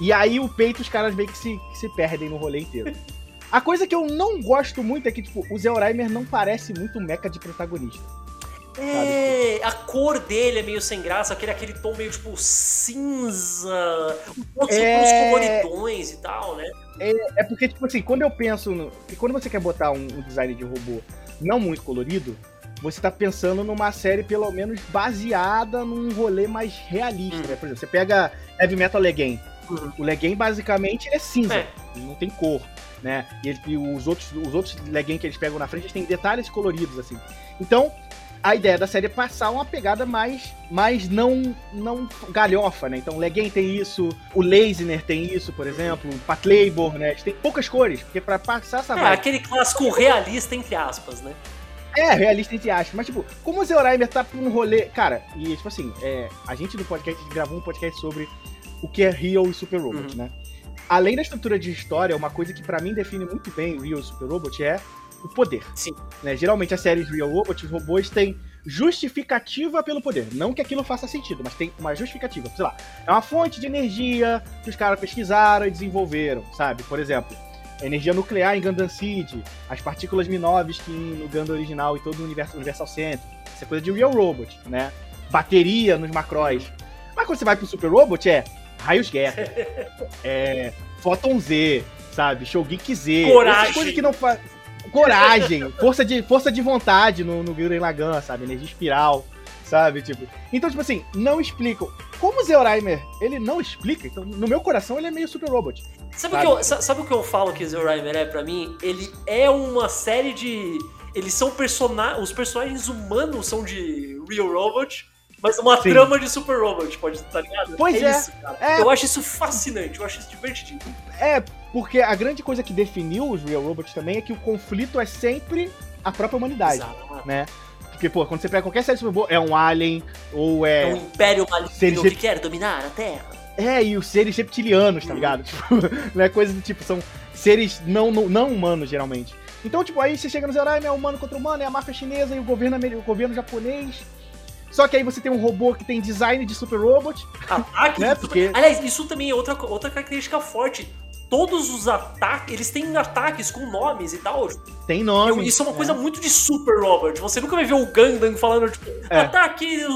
E aí o peito os caras meio que se, que se perdem no rolê inteiro. A coisa que eu não gosto muito é que, tipo, o Zeoraimer não parece muito um mecha de protagonista. É, sabe? a cor dele é meio sem graça, aquele, aquele tom meio tipo cinza, outros é... coloridões e tal, né? É, é, porque, tipo assim, quando eu penso. No, quando você quer botar um, um, design de robô não muito colorido, você tá pensando numa série pelo menos baseada num rolê mais realista, hum. né? Por exemplo, você pega Heavy Metal Legend. Uhum. O Legend basicamente é cinza, é. ele não tem cor né? E, ele, e os outros, os outros leguem que eles pegam na frente, eles têm detalhes coloridos, assim. Então, a ideia da série é passar uma pegada mais, mais não, não galhofa, né? Então, Legend tem isso, o Laziner tem isso, por exemplo, o Pat Labor, né? Eles têm poucas cores, porque para passar essa É, vibe, aquele clássico realista, entre aspas, né? É, realista entre aspas. Mas, tipo, como o Zeoraimer tá pra um rolê. Cara, e tipo assim, é, a gente no podcast gravou um podcast sobre o que é Real e Super Robot, uhum. né? Além da estrutura de história, uma coisa que para mim define muito bem o Real Super Robot é o poder. Sim. Né? Geralmente as séries Real Robot, os robôs têm justificativa pelo poder. Não que aquilo faça sentido, mas tem uma justificativa. Sei lá, é uma fonte de energia que os caras pesquisaram e desenvolveram, sabe? Por exemplo, a energia nuclear em Gundam Seed, as partículas Minoves que no Gundam original e todo o universo Universal Center. Isso é coisa de Real Robot, né? Bateria nos Macross. Mas quando você vai pro Super Robot, é Raios Guerra, é, Photon Z, sabe? Shogeki Z. Coragem. Coisas que não faz. Coragem, força de, força de vontade no, no Gurren Lagann, sabe? Energia espiral, sabe? Tipo, então, tipo assim, não explicam. Como o Zeoraimer, ele não explica, então no meu coração ele é meio super robot. Sabe, sabe? O, que eu, sabe o que eu falo que Zeoraimer é pra mim? Ele é uma série de. Eles são personagens. Os personagens humanos são de Real Robot, mas uma Sim. trama de Super Robot, pode estar tá ligado? Pois é. é. Isso, é. Eu acho isso fascinante, eu acho isso divertido. É, porque a grande coisa que definiu os Real Robots também é que o conflito é sempre a própria humanidade, Exato. né? Porque, pô, quando você pega qualquer série super boa, é um alien, ou é... É um império maligno que quer dominar a Terra. É, e os seres reptilianos, tá uhum. ligado? Tipo, né, coisa do tipo, são seres não, não, não humanos, geralmente. Então, tipo, aí você chega no Zerai, é humano contra humano, é a máfia chinesa e o governo, o governo japonês só que aí você tem um robô que tem design de super robot. Ataque? né? Porque... Aliás, isso também é outra, outra característica forte. todos os ataques, eles têm ataques com nomes e tal. Tem nome. Isso é uma coisa é. muito de Super Robert. Você nunca vai ver o Gundam falando, tipo, é. ataque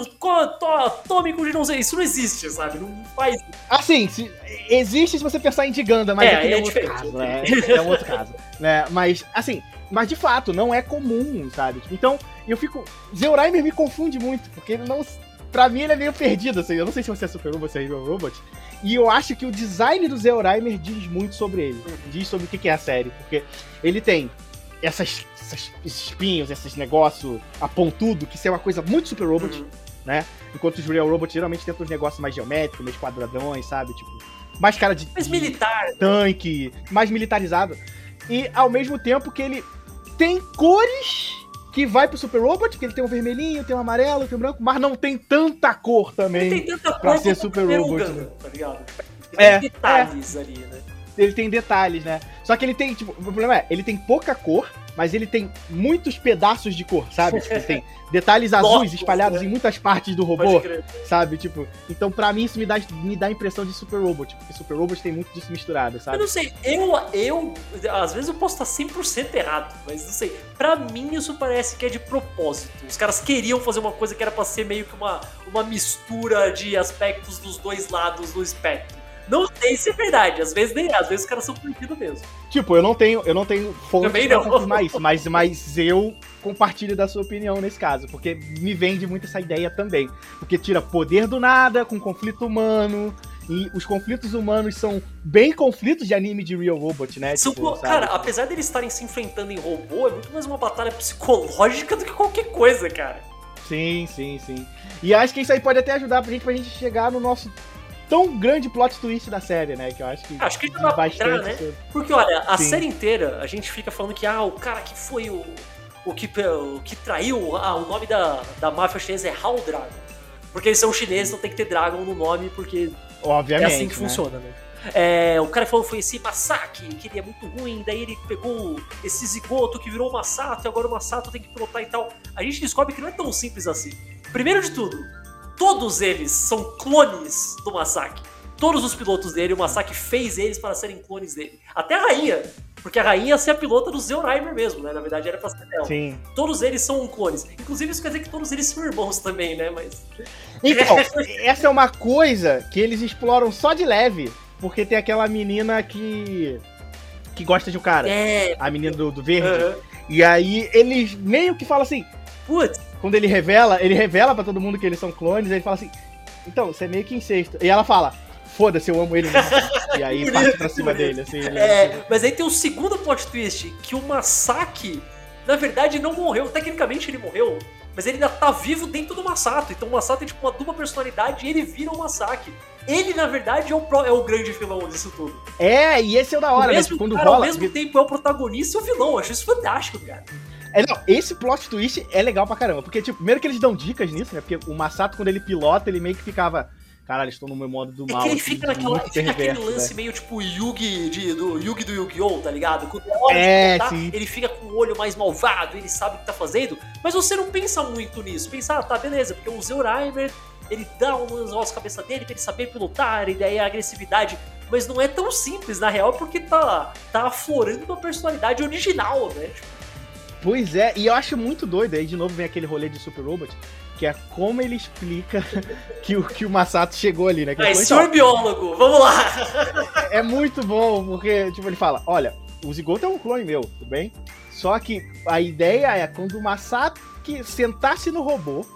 atômico de não sei. Isso não existe, sabe? Não faz. Assim, se, existe se você pensar em de Gundam, mas é, é, é outro caso. Né? É um outro caso. Né? Mas, assim, mas de fato, não é comum, sabe? Então, eu fico. Zeuraimer me confunde muito, porque ele não. Pra mim, ele é meio perdido, assim. Eu não sei se você é Super Robot, se é Hero Robot. E eu acho que o design do Zeuraimer diz muito sobre ele. Diz sobre o que é a série. Porque ele tem essas, essas espinhos, esses negócios apontudo, que isso é uma coisa muito Super Robot, uhum. né? Enquanto os Real Robot geralmente tem uns negócios mais geométricos, meio quadradões, sabe? Tipo, mais cara de. Mais militar. Tanque, mais militarizado. E ao mesmo tempo que ele tem cores que vai pro Super Robot, que ele tem um vermelhinho, tem um amarelo, tem um branco, mas não tem tanta cor também ele tem tanta cor pra ser Super Robot. né? tá ligado? Tem é, detalhes é. ali, né? Ele tem detalhes, né? Só que ele tem, tipo, o problema é, ele tem pouca cor, mas ele tem muitos pedaços de cor, sabe? Tipo, tem detalhes azuis espalhados né? em muitas partes do robô, sabe? Tipo, então pra mim isso me dá, me dá a impressão de Super Robot, porque Super Robot tem muito disso misturado, sabe? Eu não sei, eu, eu às vezes eu posso estar 100% errado, mas não sei. Pra mim isso parece que é de propósito. Os caras queriam fazer uma coisa que era pra ser meio que uma, uma mistura de aspectos dos dois lados do espectro. Não sei se é verdade, às vezes nem é, às vezes os caras são perdidos mesmo. Tipo, eu não tenho, eu não tenho fonte Também pra confirmar isso, mas, mas eu compartilho da sua opinião nesse caso, porque me vende muito essa ideia também. Porque tira poder do nada, com conflito humano, e os conflitos humanos são bem conflitos de anime de Real Robot, né? São, tipo, cara, apesar deles estarem se enfrentando em robô, é muito mais uma batalha psicológica do que qualquer coisa, cara. Sim, sim, sim. E acho que isso aí pode até ajudar pra gente, pra gente chegar no nosso tão grande plot twist da série, né? Que eu acho que. Acho que dá bastante. Entrar, né? Porque, olha, a Sim. série inteira a gente fica falando que, ah, o cara que foi o. O que, o que traiu. Ah, o nome da, da máfia chinesa é Hal Dragon. Porque eles são chineses, não tem que ter Dragon no nome, porque. Obviamente. É assim que né? funciona, né? É, o cara falou foi esse Masaki, que ele é muito ruim, daí ele pegou esse zigoto que virou o Masato, e agora o Masato tem que pilotar e tal. A gente descobre que não é tão simples assim. Primeiro de tudo, Todos eles são clones do Masaki. Todos os pilotos dele, o Masaki fez eles para serem clones dele. Até a rainha, porque a rainha ia ser a pilota do Zeuraimer mesmo, né? Na verdade era pra ser dela. Sim. Todos eles são clones. Inclusive isso quer dizer que todos eles são irmãos também, né? Mas. Então, essa é uma coisa que eles exploram só de leve. Porque tem aquela menina que. que gosta de um cara. É. A menina do, do verde. Uhum. E aí eles meio que falam assim. Putz, quando ele revela, ele revela para todo mundo que eles são clones, ele fala assim, então, você é meio que incesto. E ela fala, foda-se, eu amo ele mesmo. e aí parte pra cima dele, assim. é, assim. mas aí tem o um segundo plot twist, que o Masaki, na verdade, não morreu. Tecnicamente ele morreu, mas ele ainda tá vivo dentro do Masato. Então o Masato tem tipo uma dupla personalidade e ele vira o Masaki. Ele, na verdade, é o, pro, é o grande vilão disso tudo. É, e esse é o da hora, o né? mesmo, né? Quando cara, rola... Ao mesmo tempo é o protagonista e o vilão. Eu acho isso fantástico, cara. É, não, esse plot twist é legal pra caramba. Porque, tipo, primeiro que eles dão dicas nisso, né? Porque o Masato, quando ele pilota, ele meio que ficava. Caralho, estou no meu modo do mal. É que ele fica, naquela, fica aquele lance né? meio tipo Yugi de, do Yugi do Yu-Gi-Oh!, tá ligado? Quando é, é ele fica com o olho mais malvado, ele sabe o que tá fazendo, mas você não pensa muito nisso. Pensa, ah, tá, beleza, porque o Zeuraimer, ele dá um negócio na cabeça dele pra ele saber pilotar, e daí a agressividade. Mas não é tão simples, na real, porque tá, tá aflorando a personalidade original, né? Tipo, Pois é, e eu acho muito doido, aí de novo vem aquele rolê de Super Robot, que é como ele explica que o, que o Masato chegou ali, né? Que Mas, senhor biólogo, vamos lá! É, é, muito bom, porque, tipo, ele fala, olha, o Zigoto é um clone meu, tudo bem? Só que a ideia é quando o Masato que sentasse no robô,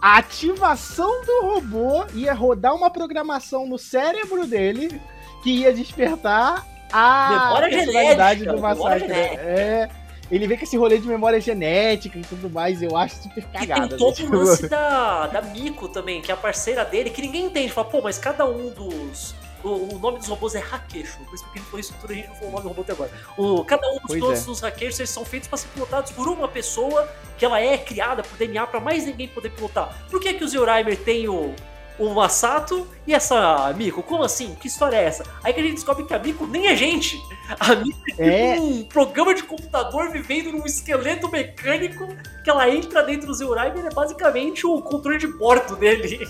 a ativação do robô ia rodar uma programação no cérebro dele que ia despertar a genética do Masato. É, ele vem com esse rolê de memória genética e tudo mais, eu acho super cagada. E tem todo né? o lance da, da Miko também, que é a parceira dele, que ninguém entende. Fala, pô, mas cada um dos. O, o nome dos robôs é Raqueixo, por isso que ele falou isso tudo, a gente não falou o nome do robô até agora. O, cada um dos pilotos é. dos Raqueixos, eles são feitos para ser pilotados por uma pessoa que ela é criada por DNA para mais ninguém poder pilotar. Por que, que o Zeuraimer tem o, o Masato e essa Miko. Como assim? Que história é essa? Aí que a gente descobre que a Miko nem é gente. A Miko é, é um programa de computador vivendo num esqueleto mecânico que ela entra dentro do Zeuraimer e é basicamente o controle de bordo dele.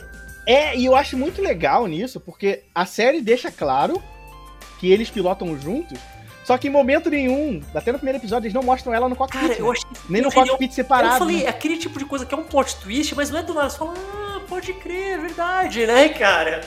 É, e eu acho muito legal nisso, porque a série deixa claro que eles pilotam juntos. Só que em momento nenhum, até no primeiro episódio, eles não mostram ela no cockpit. Cara, eu né? Nem no cockpit separado. Eu falei, né? aquele tipo de coisa que é um plot twist, mas não é do nada. Você fala, ah, pode crer, é verdade, né, cara?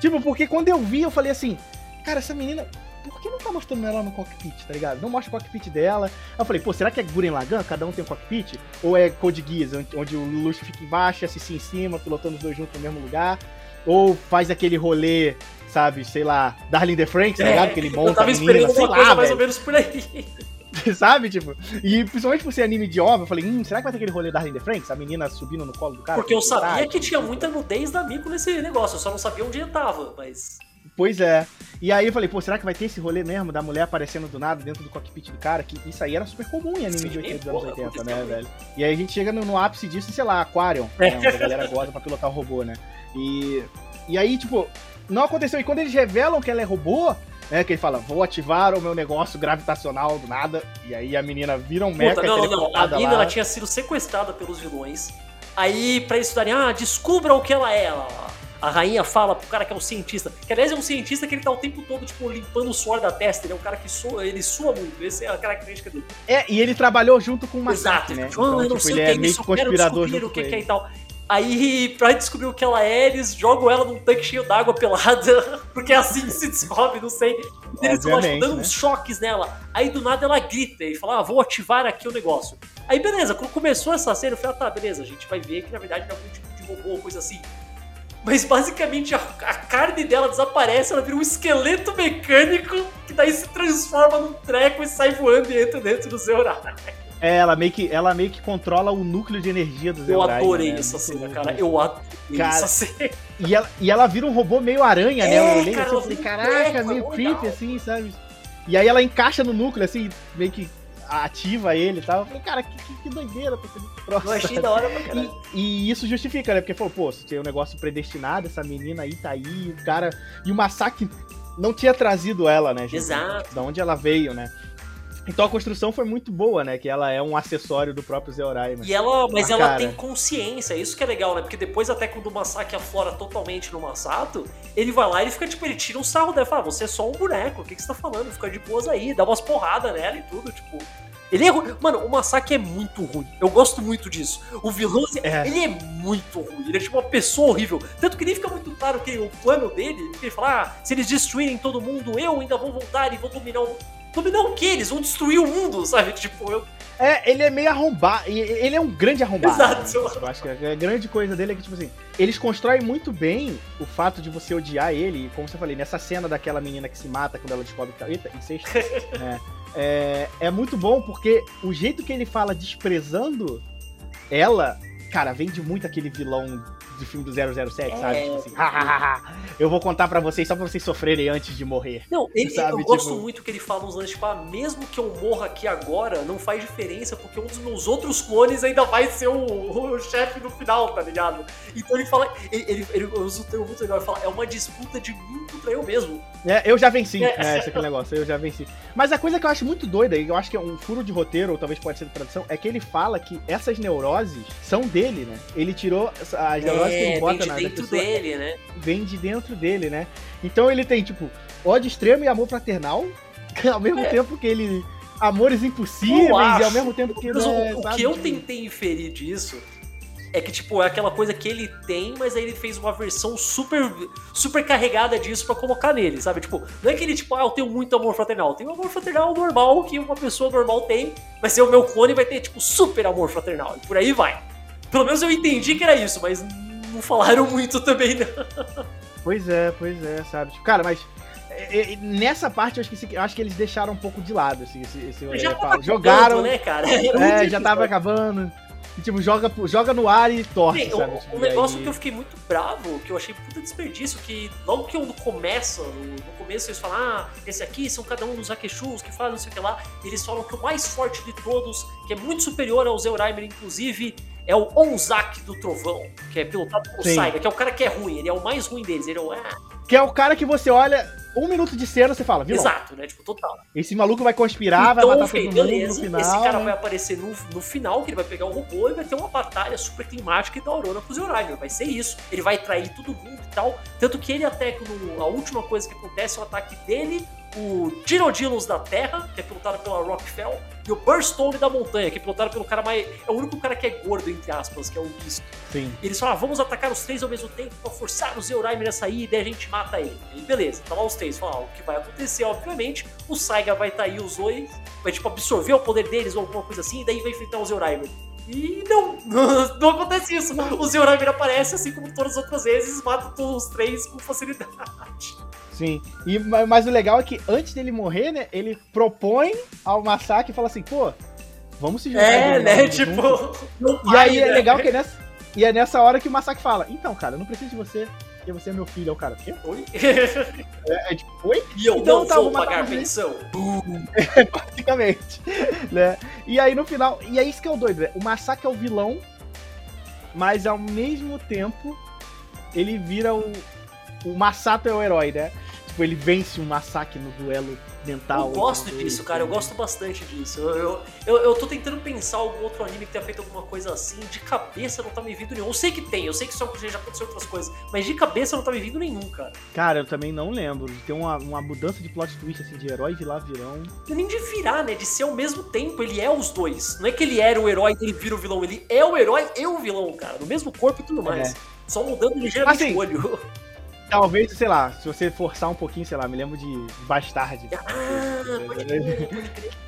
Tipo, porque quando eu vi, eu falei assim, cara, essa menina, por que não tá mostrando ela no cockpit, tá ligado? Não mostra o cockpit dela. Aí eu falei, pô, será que é Guren Lagan? Cada um tem um cockpit? Ou é Code Geass, onde o Luxo fica embaixo e a Cici em cima, pilotando os dois juntos no mesmo lugar? Ou faz aquele rolê sabe, sei lá, Darling the Franks, tá ligado? Que ele monta eu tava esperando menina, uma coisa lá, mais ou menos por aí. sabe, tipo, e principalmente por ser anime de obra, eu falei, hum, será que vai ter aquele rolê Darling the Franks? A menina subindo no colo do cara? Porque eu sabia que tinha muita nudez da Mico nesse negócio, eu só não sabia onde ele tava, mas... Pois é. E aí eu falei, pô, será que vai ter esse rolê mesmo da mulher aparecendo do nada dentro do cockpit do cara? Que isso aí era super comum em anime Sim, de 80 dos anos 80, né, velho? E aí a gente chega no, no ápice disso, sei lá, Aquarium, né, onde a galera gosta pra pilotar o robô, né? E, e aí, tipo, não aconteceu. E quando eles revelam que ela é robô, né, que ele fala, vou ativar o meu negócio gravitacional do nada, e aí a menina vira um mecha Não, não, não. A menina ela tinha sido sequestrada pelos vilões. Aí, pra eles estudarem, ah, descubra o que ela é. A rainha fala pro cara que é um cientista. Que aliás é um cientista que ele tá o tempo todo, tipo, limpando o suor da testa. Ele é um cara que sua, ele sua muito. Essa é a característica dele. É, e ele trabalhou junto com o Massacre, Exato, né? Tipo, então, eu não tipo, ele o é, é meio conspirador junto o que, que é e tal. Aí, pra descobrir o que ela é, eles jogam ela num tanque cheio d'água pelada, porque é assim se descobre, não sei. Eles vão dando né? uns choques nela. Aí do nada ela grita e fala: Ah, vou ativar aqui o negócio. Aí beleza, quando começou essa cena, eu falei: Ah, tá, beleza, a gente vai ver que na verdade é algum tipo de robô, coisa assim. Mas basicamente a, a, carne dela desaparece, ela vira um esqueleto mecânico que daí se transforma num treco e sai voando e entra dentro do Zeorai. É, ela meio que, ela meio que controla o núcleo de energia do Zeorai. Eu adorei né? essa cena, cara. Eu adorei cara, essa cena. E ela, e ela vira um robô meio aranha, né? é, né? Eu olhei cara, assim, falei, caraca, meio creepy, assim, sabe? E aí ela encaixa no núcleo, assim, meio que ativa ele e tal. Eu falei, cara, que, que, que doideira pra ser muito próximo. Eu achei da hora pra caralho. E, e, isso justifica, né? Porque falou, pô, se tem um negócio predestinado, essa menina aí tá aí, o cara. E o massacre não tinha trazido ela, né, gente? Exato. Da onde ela veio, né? Então a construção foi muito boa, né? Que ela é um acessório do próprio Zeorai. Né? E ela, mas ela cara. tem consciência, isso que é legal, né? Porque depois, até quando o Masaki aflora totalmente no Masato, ele vai lá e ele fica tipo, ele tira um sarro dela e fala: ah, Você é só um boneco, o que, que você tá falando? Fica de boas aí, dá umas porradas nela e tudo, tipo. Ele é ruim. Mano, o Masaki é muito ruim. Eu gosto muito disso. O vilão, é. ele é muito ruim. Ele é tipo uma pessoa horrível. Tanto que nem fica muito claro que o plano dele, ele fala: ah, se eles destruírem todo mundo, eu ainda vou voltar e vou dominar o Dominar o quê? Eles vão destruir o mundo, sabe? Tipo, eu. É, ele é meio arrombado. Ele é um grande arrombado. Exato. Né? Eu acho que a grande coisa dele é que, tipo assim, eles constroem muito bem o fato de você odiar ele. Como você falei, nessa cena daquela menina que se mata quando ela descobre que. Eita, incesto. é, é, é muito bom porque o jeito que ele fala desprezando ela, cara, vende muito aquele vilão de filme do 007, é... sabe? Tipo assim, eu vou contar para vocês só pra vocês sofrerem antes de morrer. Não, ele, sabe? eu tipo... gosto muito que ele fala uns lances, tipo, ah, mesmo que eu morra aqui agora, não faz diferença, porque um dos meus outros clones ainda vai ser o, o chefe no final, tá ligado? Então ele fala, ele, ele, ele usa o termo muito legal, ele fala, é uma disputa de mim contra eu mesmo. É, eu já venci, é. é esse aqui é o negócio, eu já venci. Mas a coisa que eu acho muito doida, e eu acho que é um furo de roteiro, ou talvez pode ser de tradução, é que ele fala que essas neuroses são dele, né? Ele tirou as neuroses que ele é, bota na dentro pessoa, dele, né? Vem de dentro dele, né? Então ele tem, tipo, ódio extremo e amor fraternal, ao mesmo é. tempo que ele. Amores impossíveis e ao mesmo tempo que. Mas, né, o, o que eu tentei inferir disso é que, tipo, é aquela coisa que ele tem, mas aí ele fez uma versão super super carregada disso para colocar nele, sabe? Tipo, não é que ele, tipo, ah, eu tenho muito amor fraternal. Tem um amor fraternal normal que uma pessoa normal tem, mas ser o meu clone vai ter, tipo, super amor fraternal. E por aí vai. Pelo menos eu entendi que era isso, mas não falaram muito também, não. Pois é, pois é, sabe? Tipo, cara, mas é, é, nessa parte eu acho, que, eu acho que eles deixaram um pouco de lado esse, esse, esse já jogaram, né, cara? É, já tava acabando. E, tipo, joga, joga no ar e torce, sabe? Tipo, um negócio aí... que eu fiquei muito bravo, que eu achei puta desperdício, que logo que eu começo, no começo eles falam, ah, esse aqui são cada um dos Akeshus que fazem não sei o que lá, e eles falam que o mais forte de todos, que é muito superior ao Zeuraimer, inclusive, é o Onzak do Trovão, que é pilotado por Saiga, que é o cara que é ruim, ele é o mais ruim deles, ele é o... Ah. Que é o cara que você olha, um minuto de cena, você fala, viu? Exato, né? Tipo, total. Esse maluco vai conspirar, então, vai matar todo mundo no final. Esse cara né? vai aparecer no, no final, que ele vai pegar o robô e vai ter uma batalha super climática e da Aurora com o Zeoraimer. Vai ser isso. Ele vai trair todo mundo e tal. Tanto que ele até, no, a última coisa que acontece é o ataque dele, o Dinodilus da Terra, que é pilotado pela Rockfell, e o Burstone da Montanha, que é pilotado pelo cara mais. É o único cara que é gordo, entre aspas, que é o Beast. Sim. Eles falam, ah, vamos atacar os três ao mesmo tempo pra forçar o Zeoraimer a sair e daí a gente mata ele. E beleza, tá lá os três. Falam, ah, o que vai acontecer, obviamente, o Saiga vai estar aí os dois, vai tipo absorver o poder deles ou alguma coisa assim, e daí vai enfrentar o Zeoraimer. E não, não acontece isso. O Zeoraimer aparece assim como todas as outras vezes, mata todos os três com facilidade. Sim. E, ma- mas o legal é que antes dele morrer, né, ele propõe ao massacre e fala assim, pô, vamos se juntar. É, né? Tipo. E aí é né? legal que é nessa. E é nessa hora que o massacre fala, então, cara, eu não preciso de você, porque você é meu filho. É o cara, quê? Oi? É, é tipo, oi? E eu Então não tá, vou pagar pensão. Basicamente. né? E aí no final. E é isso que é o doido, né? O massacre é o vilão, mas ao mesmo tempo ele vira o. O Masato é o herói, né? Tipo, ele vence um massacre no duelo mental. Eu gosto disso, cara. Eu gosto bastante disso. Eu, eu, eu, eu tô tentando pensar algum outro anime que tenha feito alguma coisa assim. De cabeça não tá me vindo nenhum. Eu sei que tem, eu sei que isso já aconteceu outras coisas. Mas de cabeça não tá me vindo nenhum, cara. Cara, eu também não lembro de ter uma, uma mudança de plot twist assim, de herói virar vilão. E nem de virar, né? De ser ao mesmo tempo. Ele é os dois. Não é que ele era o herói e ele vira o vilão. Ele é o herói e o vilão, cara. No mesmo corpo e tudo mais. É. Só mudando ligeiramente Assim, o olho. Talvez, sei lá, se você forçar um pouquinho, sei lá, me lembro de Bastard. Ah, pode crer.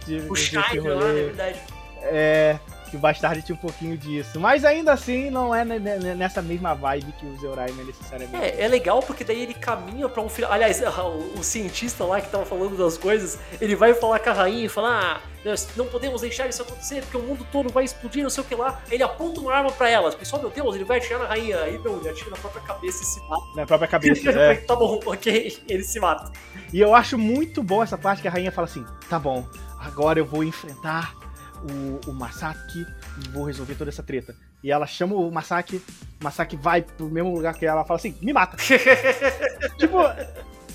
De- O Shiner lá, na verdade. É, que o Bastard tinha um pouquinho disso. Mas ainda assim, não é ne- ne- nessa mesma vibe que o Zeoraimer necessariamente. É, é legal porque daí ele caminha pra um final. Aliás, o, o cientista lá que tava falando das coisas, ele vai falar com a rainha e falar: Ah, nós não podemos deixar isso acontecer porque o mundo todo vai explodir, não sei o que lá. Ele aponta uma arma pra ela. Pessoal, meu Deus, ele vai atirar na rainha. Aí não, ele atira na própria cabeça e se mata. Na própria cabeça. é. tá bom, ok, ele se mata. E eu acho muito bom essa parte que a rainha fala assim: tá bom, agora eu vou enfrentar o, o Masaki e vou resolver toda essa treta. E ela chama o Masaki, o Masaki vai pro mesmo lugar que ela fala assim: me mata. tipo,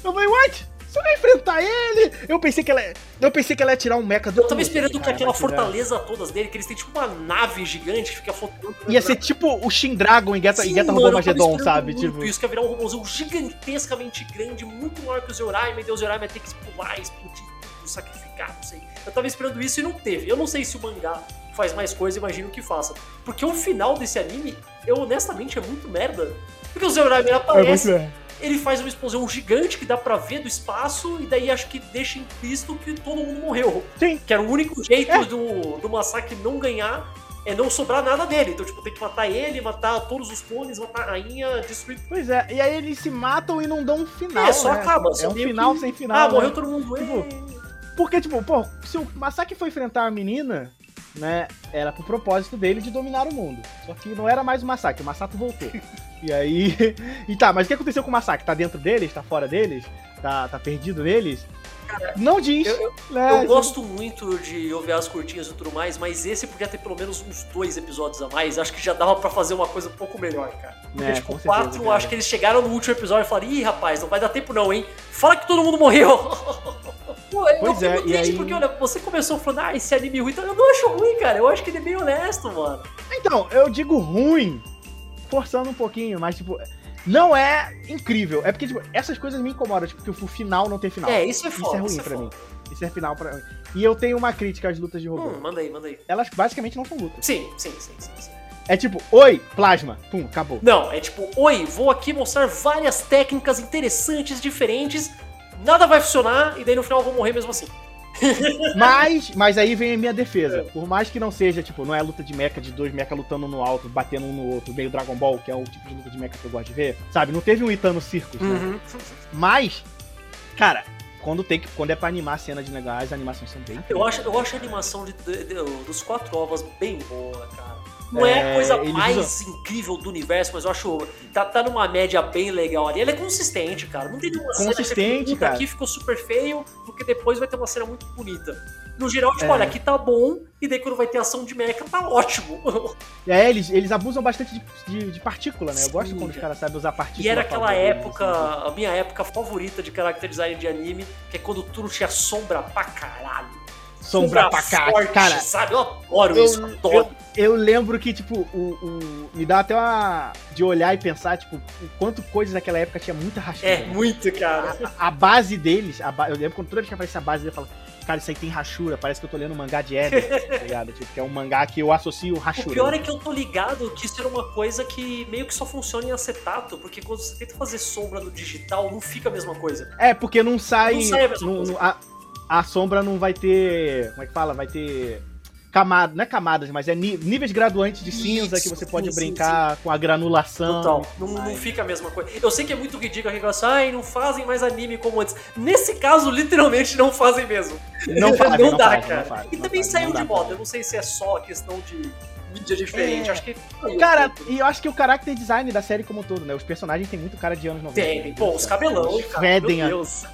eu falei, what? Você vai enfrentar ele? Eu pensei que ela, eu pensei que ela ia tirar um mecha do Eu tava esperando que Cara, aquela vai tirar. fortaleza todas dele, que eles têm tipo uma nave gigante que fica flutuando. Ia ser tipo o Shin Dragon em Geta, em Sim, Geta mano, esperando sabe? muito Tipo, Isso que ia virar um robôzão gigantescamente grande, muito maior que o Zeoraimer, e o Zeoraimer ia ter que pular, explodir sacrificar, não sei. Eu tava esperando isso e não teve. Eu não sei se o mangá faz mais coisa, imagino que faça. Porque o final desse anime, eu honestamente, é muito merda. Porque o Zeoraimer é aparece, muito ele faz uma explosão gigante que dá pra ver do espaço, e daí acho que deixa implícito que todo mundo morreu. Sim. Que era o único jeito É. do, do massacre não ganhar, é não sobrar nada dele. Então, tipo, tem que matar ele, matar todos os clones, matar a rainha, destruir. Pois é, e aí eles se matam e não dão um final. É, só né? acaba, É só um final que- sem final. ah, né? morreu todo mundo. Tipo, é. Porque, tipo, pô, se o Masaki foi enfrentar a menina, né, era pro propósito dele de dominar o mundo. Só que não era mais o Masaki, o Masato voltou. e aí. E tá, mas o que aconteceu com o Masaki? Tá dentro deles? Tá fora deles? Tá, tá perdido neles? não diz. eu- né? Eu gosto muito de ouvir as curtinhas e tudo mais, mas esse podia ter pelo menos uns dois episódios a mais. Acho que já dava pra fazer uma coisa um pouco melhor, cara. Porque, É, tipo, com certeza, quatro, cara. acho que eles chegaram no último episódio e falaram: ih, rapaz, não vai dar tempo não, hein? Fala que todo mundo morreu. Pô, eu Pois fico é, e triste aí- porque, olha, você começou falando, ah, esse anime ruim, então eu não acho ruim, cara. Eu acho que ele é bem honesto, mano. Então, eu digo ruim, forçando um pouquinho, mas, tipo. Não é incrível. É porque, tipo, essas coisas me incomodam, tipo, que o final não tem final. É, isso é Isso foda. é ruim isso pra foda. mim. Isso é final pra mim. E eu tenho uma crítica às lutas de robô. Hum, manda aí, manda aí. Elas basicamente não são lutas. Sim, sim, sim, sim, sim. É tipo, oi, plasma. Pum, acabou. Não, é tipo, oi, vou aqui mostrar várias técnicas interessantes, diferentes. Nada vai funcionar e daí no final eu vou morrer mesmo assim. Mas, mas aí vem a minha defesa. Por mais que não seja, tipo, não é luta de mecha de dois mecha lutando no alto, batendo um no outro, meio Dragon Ball, que é o tipo de luta de mecha que eu gosto de ver. Sabe, não teve um Itano Circus, né? Uhum. Mas, cara, quando tem que, quando é pra animar a cena de negócio, as animações são bem Eu acho, eu acho a animação de, de- de- dos quatro ovos bem boa, cara. Não é, a É, coisa mais incrível do universo, mas eu acho. Tá, tá numa média bem legal ali. Ela é consistente, cara. Não tem nenhuma cena que Consistente, "Puta, cara. aqui ficou super feio, porque depois vai ter uma cena muito bonita. no geral, tipo, é. olha, aqui tá bom, e daí quando vai ter ação de mecha, tá ótimo. É, eles, eles abusam bastante de, de, de partícula, né? Eu gosto quando os caras sabem usar partícula. E era aquela época, assim. a minha época favorita de character design de anime, que é quando tudo tinha sombra pra caralho sombra pra cá, forte, cara. Sabe? Eu adoro eu, isso, adoro. Eu, eu, lembro que, tipo, o, o, me dá até uma. de olhar e pensar, tipo, o quanto coisas naquela época tinha muita rachura. É, muito, cara. A, a base deles, a, eu lembro quando toda vez que aparece a base, eu falo, cara, isso aí tem rachura, parece que eu tô lendo um mangá de Eden, tá ligado? Tipo, que é um mangá que eu associo rachura. O pior é que eu tô ligado que isso era uma coisa que meio que só funciona em acetato, porque quando você tenta fazer sombra no digital, não fica a mesma coisa. É, porque não sai. Não sai a mesma coisa. a, a sombra não vai ter. Como é que fala? Vai ter camadas, não é camadas, mas é níveis graduantes de cinza Isso, que você pode sim, brincar sim, com a granulação. Total. Não, não, fica a mesma coisa. Eu sei que é muito ridículo a reclamação, ai, não fazem mais anime como antes. Nesse caso, literalmente não fazem mesmo. Não, fazem, não, não dá, cara. Faz, e também saiu de moda. Eu não sei se é só questão de mídia diferente. É. Acho que. Cara, e eu acho que o character design da série como um todo, né? Os personagens têm muito cara de anos 90. Tem, pô, os cabelão, eles cara. Fedem a,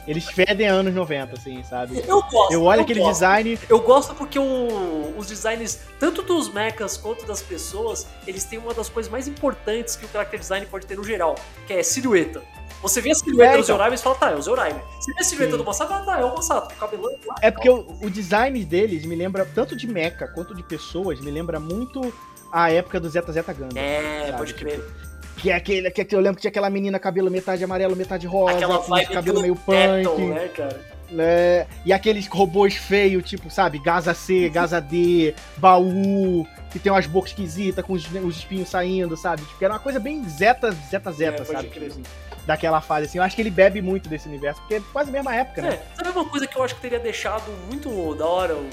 eles fedem anos 90, assim, sabe? Eu gosto. Eu olho eu aquele gosto. design. Eu gosto porque o, os designs, tanto dos mechas quanto das pessoas, eles têm uma das coisas mais importantes que o character design pode ter no geral, que é silhueta. Você vê a silhueta é, do Zeoraime e fala, tá, é o Zeoraime. Você vê a silhueta Sim. do Masato, ah, tá, é o Masato, o. É porque o, o design deles me lembra, tanto de mecha quanto de pessoas, me lembra muito a época do Zeta Zeta Gundam. É, sabe? pode crer. Que é aquele que eu lembro que tinha aquela menina cabelo metade amarelo, metade rosa, aquela vibe cabelo meio punk. né, cara? Né? E aqueles robôs feios, tipo, sabe, Gaza C, Gaza D, baú, que tem umas bocas esquisitas com os, os espinhos saindo, sabe? Tipo, era uma coisa bem zeta, zeta, zeta, é, sabe? Tipo, assim, daquela fase, assim. Eu acho que ele bebe muito desse universo, porque é quase a mesma época, né? É, sabe uma coisa que eu acho que teria deixado muito da hora o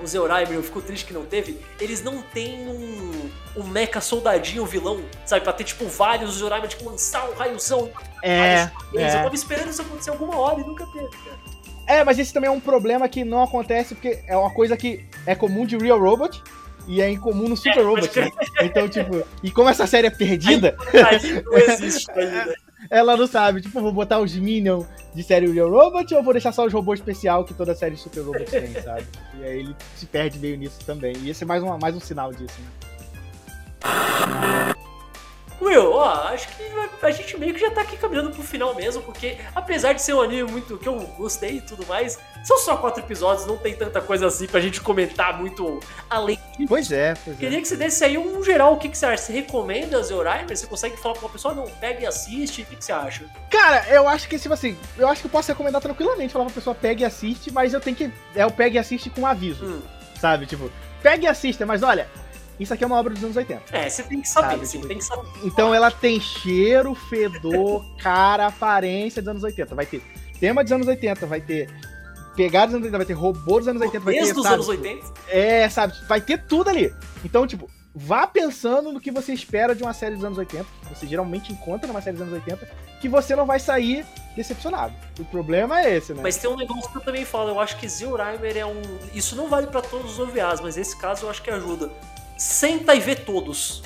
o Zeoraime, eu fico triste que não teve, eles não têm um, um mecha soldadinho vilão, sabe? Pra ter, tipo, vários Zeoraime, tipo, lançar um raiozão. É, é. Eu tava esperando isso acontecer alguma hora e nunca teve, cara. É, mas esse também é um problema que não acontece porque é uma coisa que é comum de Real Robot e é incomum no Super é, Robot. Né? Então, tipo, e como essa série é perdida. Aí, não existe ainda. Ela não sabe, tipo, vou botar os Minions de série Real Robot ou vou deixar só os robôs especial que toda série Super Robot tem, sabe? E aí ele se perde meio nisso também. E esse é mais, uma, mais um sinal disso, né? Will, ó, acho que a gente meio que já tá aqui caminhando pro final mesmo, porque apesar de ser um anime muito que eu gostei e tudo mais, são só quatro episódios, não tem tanta coisa assim pra gente comentar muito além disso. Pois é, pois é. Queria que você desse aí um geral, o que, que você acha? Você recomenda Zeoraimer? Você consegue falar pra uma pessoa, não, pega e assiste, o que, que você acha? Cara, eu acho que, tipo assim, eu acho que eu posso recomendar tranquilamente, falar pra pessoa, pega e assiste, mas eu tenho que, é o pega e assiste com aviso, hum. sabe? Tipo, pega e assista, mas olha, isso aqui é uma obra dos anos 80. É, você tem que saber, sabe? sim, tipo, tem que saber. Então ela tem cheiro, fedor, cara, aparência dos anos 80. Vai ter tema dos anos 80, vai ter pegada dos anos 80, vai ter robô dos anos 80, vai ter. dos sabe, anos 80? É, sabe? Vai ter tudo ali. Então, tipo, vá pensando no que você espera de uma série dos anos 80, que você geralmente encontra numa série dos anos 80, que você não vai sair decepcionado. O problema é esse, né? Mas tem um negócio que eu também falo, eu acho que Zilrimer é um. Isso não vale para todos os OVAs, mas esse caso eu acho que ajuda senta e vê todos.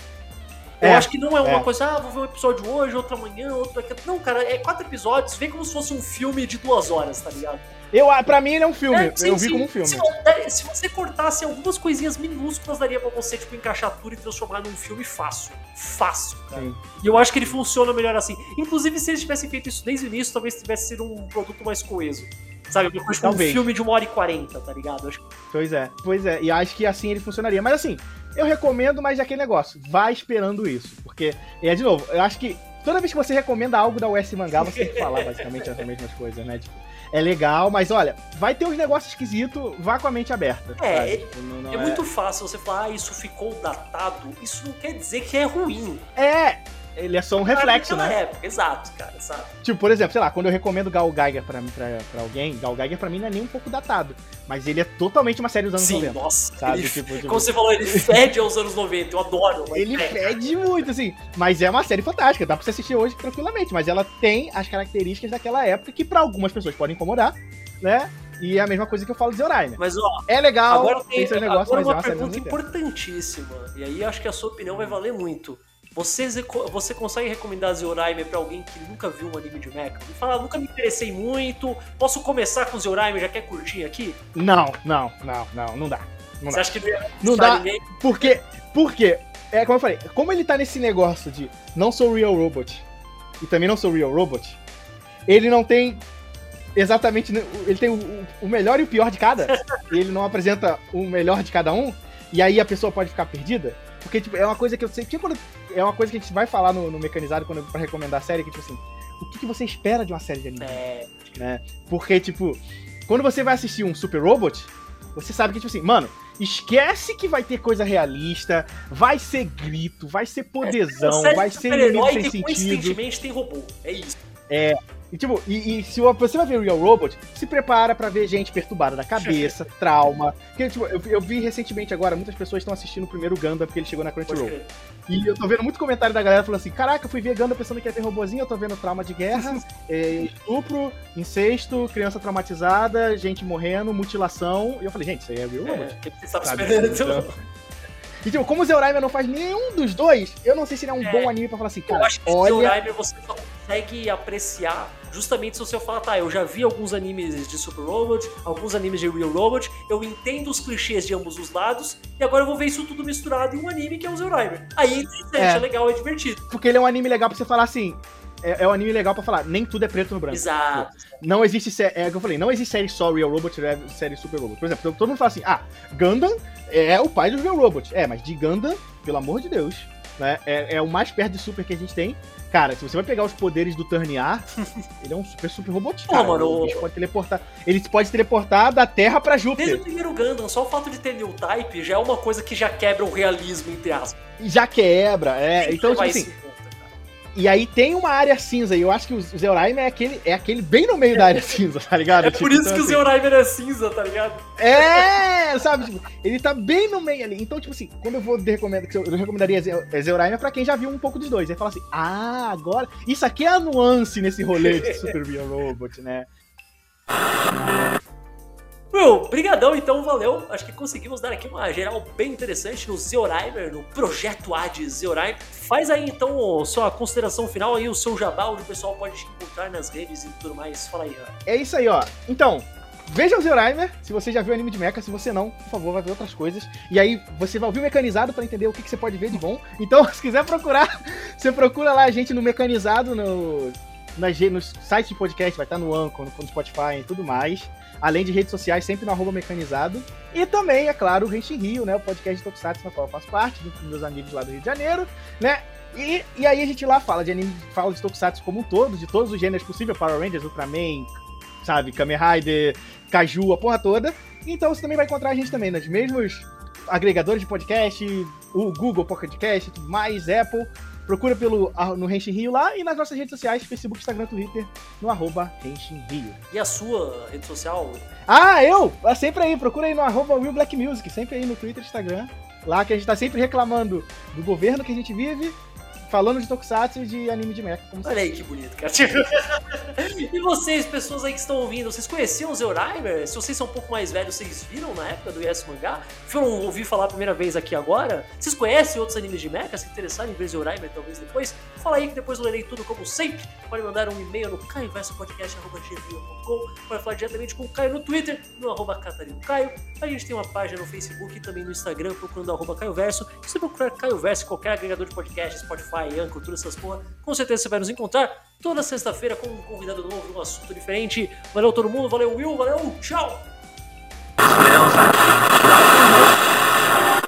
Eu é, acho que não é uma é. coisa, ah, vou ver um episódio hoje, outro amanhã, outro aqui. Não, cara, é quatro episódios, vê como se fosse um filme de duas horas, tá ligado? Eu, pra mim ele é um filme, é, sim, eu vi sim. como um filme. Se, se, você cortasse algumas coisinhas minúsculas, daria pra você, tipo, encaixar tudo e transformar num filme fácil. Fácil, cara. Sim. E eu acho que ele funciona melhor assim. Inclusive, se eles tivessem feito isso desde o início, talvez tivesse sido um produto mais coeso. Sabe? Depois um filme de uma hora e quarenta, tá ligado? Acho... Pois é, pois é. E acho que assim ele funcionaria. Mas assim, eu recomendo, mas é aquele negócio, vá esperando isso. Porque, é de novo, eu acho que toda vez que você recomenda algo da US Mangá, você tem que falar basicamente as mesmas coisas, né? Tipo, é legal, mas olha, vai ter uns negócios esquisitos, vá com a mente aberta. É, tipo, não, não é, é, muito fácil você falar, ah, isso ficou datado. Isso não quer dizer que é ruim. É, ele é só um reflexo, né? Época. Exato, cara, sabe? Tipo, por exemplo, sei lá, quando eu recomendo Gal Geiger pra, pra, pra alguém, Gal Geiger pra mim não é nem um pouco datado. Mas ele é totalmente uma série dos anos Sim, 90. nossa. Sabe? Ele, tipo, tipo... Como você falou, ele fede aos anos 90, eu adoro. Ele é. fede muito, assim. Mas é uma série fantástica, dá pra você assistir hoje tranquilamente. Mas ela tem as características daquela época que pra algumas pessoas podem incomodar, né? E é a mesma coisa que eu falo de Zeoraime. Mas, ó, é legal, agora tem, tem negócio, agora uma é uma pergunta importantíssima. E aí acho que a sua opinião vai valer muito. Você, você consegue recomendar Zeoraimer pra alguém que nunca viu um anime de mecha? Me fala, nunca me interessei muito. Posso começar com Zeoraimer, já quer curtir aqui? Não, não, não, não, não dá. Não você dá. acha que não dá? Ninguém? Porque, porque, é como eu falei, como ele tá nesse negócio de não sou real robot e também não sou real robot, ele não tem exatamente. Ele tem o, o melhor e o pior de cada. ele não apresenta o melhor de cada um. E aí a pessoa pode ficar perdida. Porque, tipo, é uma coisa que eu. Tipo, quando, é uma coisa que a gente vai falar no, no mecanizado quando pra recomendar a série, que, tipo assim, o que, que você espera de uma série de anime? É. Né? Porque, tipo, quando você vai assistir um Super Robot, você sabe que, tipo assim, mano, esquece que vai ter coisa realista, vai ser grito, vai ser podezão, é, vai ser inimigo sem sentido. Coincidentemente tem robô, é isso. É, e tipo, e, e, se você vai ver Real Robot, se prepara para ver gente perturbada da cabeça, trauma. Porque, tipo, eu, eu, vi recentemente agora, muitas pessoas estão assistindo o primeiro Gundam porque ele chegou na Crunchyroll. E eu tô vendo muito comentário da galera falando assim: caraca, eu fui ver Gundam pensando que ia ter robozinho, eu tô vendo trauma de guerra, é, estupro, incesto, criança traumatizada, gente morrendo, mutilação. E eu falei, gente, isso aí é Real Robot. É, você sabe, sabe? Então, e tipo, como o Zeoraimer não faz nenhum dos dois, eu não sei se ele é um é, bom anime pra falar assim, cara, eu acho que olha... Zeoraimer você só consegue apreciar justamente se você falar, tá, eu já vi alguns animes de Super Robot, alguns animes de Real Robot, eu entendo os clichês de ambos os lados, e agora eu vou ver isso tudo misturado em um anime que é o Zeoraimer. Aí é interessante, é. é legal, é divertido. Porque ele é um anime legal pra você falar assim, é, é um anime legal pra falar, nem tudo é preto no branco. Exato. Não existe série, é o que eu falei, não existe série só Real Robot e série Super Robot. Por exemplo, todo mundo fala assim, ah, Gundam é o pai do Real Robot. É, mas de Gundam, pelo amor de Deus, né, é, é o mais perto de Super que a gente tem. Cara, se você vai pegar os poderes do Turniar, ele é um super, super robôzinho. Cara. mano, ele pode teleportar. Ele pode teleportar da Terra pra Júpiter. Desde o primeiro Gundam, só o fato de ter New Type já é uma coisa que já quebra o realismo, entre aspas. Já quebra, é. então, tipo assim. E aí tem uma área cinza, e eu acho que o Zeoraimer é aquele, é aquele bem no meio da área cinza, tá ligado? É tipo, por isso então, que assim, o Zeoraimer é cinza, tá ligado? É, sabe? Tipo, ele tá bem no meio ali. Então, tipo assim, quando eu vou recomendar, eu recomendaria Zeoraimer pra quem já viu um pouco dos dois. Aí fala assim, ah, agora. Isso aqui é a nuance nesse rolê de Super Robot, né? Meu, brigadão então, valeu. Acho que conseguimos dar aqui uma geral bem interessante no Zeoraimer, no projeto A de Zeoraimer. Faz aí então sua consideração final aí, o seu jabá, onde o pessoal pode te encontrar nas redes e tudo mais. Fala aí, Rã. É isso aí, ó. Então, Veja o Zeoraimer, se você já viu anime de mecha, se você não, por favor, vai ver outras coisas. E aí você vai ouvir o mecanizado para entender o que, que, você pode ver de bom. Então, se quiser procurar, você procura lá a gente no mecanizado, no, nas, nos sites de podcast, vai estar no Anchor, no Spotify e tudo mais além de redes sociais, sempre no arroba mecanizado. E também, é claro, o Renshin Rio, né? O podcast de Tokusatsu, na qual eu faço parte, dos meus amigos lá do Rio de Janeiro, né? E, e aí a gente lá fala de anime, fala de Tokusatsu como um todo, de todos os gêneros possíveis, Power Rangers, Ultraman, sabe, Kamen Rider, Kaju, a porra toda. Então você também vai encontrar a gente também nos mesmos agregadores de podcast, o Google Podcast, mais, Apple. Procura pelo, no Henshin Rio lá e nas nossas redes sociais, Facebook, Instagram, Twitter, no arroba Henshin Rio. E a sua rede social? Ah, eu! É sempre aí, procura aí no arroba Will Black Music, sempre aí no Twitter, Instagram. Lá que a gente tá sempre reclamando do governo que a gente vive falando de Tokusatsu e de anime de mecha. Olha aí que bonito, cara. e vocês, pessoas aí que estão ouvindo, vocês conheciam o Zeoraimer? Se vocês são um pouco mais velhos, vocês viram na época do Yes Mangá? Foram ouvir falar a primeira vez aqui agora? Vocês conhecem outros animes de mecha? Se interessarem em ver Zeoraimer talvez depois? Fala aí que depois eu lerei tudo como sempre. Pode mandar um e-mail no caioversopodcast.gmail.com Pode falar diretamente com o Caio no Twitter, no arroba Catarino Caio. A gente tem uma página no Facebook e também no Instagram, procurando arroba Caio Verso. Se você procurar Caio Verso em qualquer agregador de podcast, Spotify, Mayan, cultura, essas porra. Com certeza você vai nos encontrar toda sexta-feira com um convidado novo, um assunto diferente. Valeu todo mundo, valeu Will, valeu, tchau!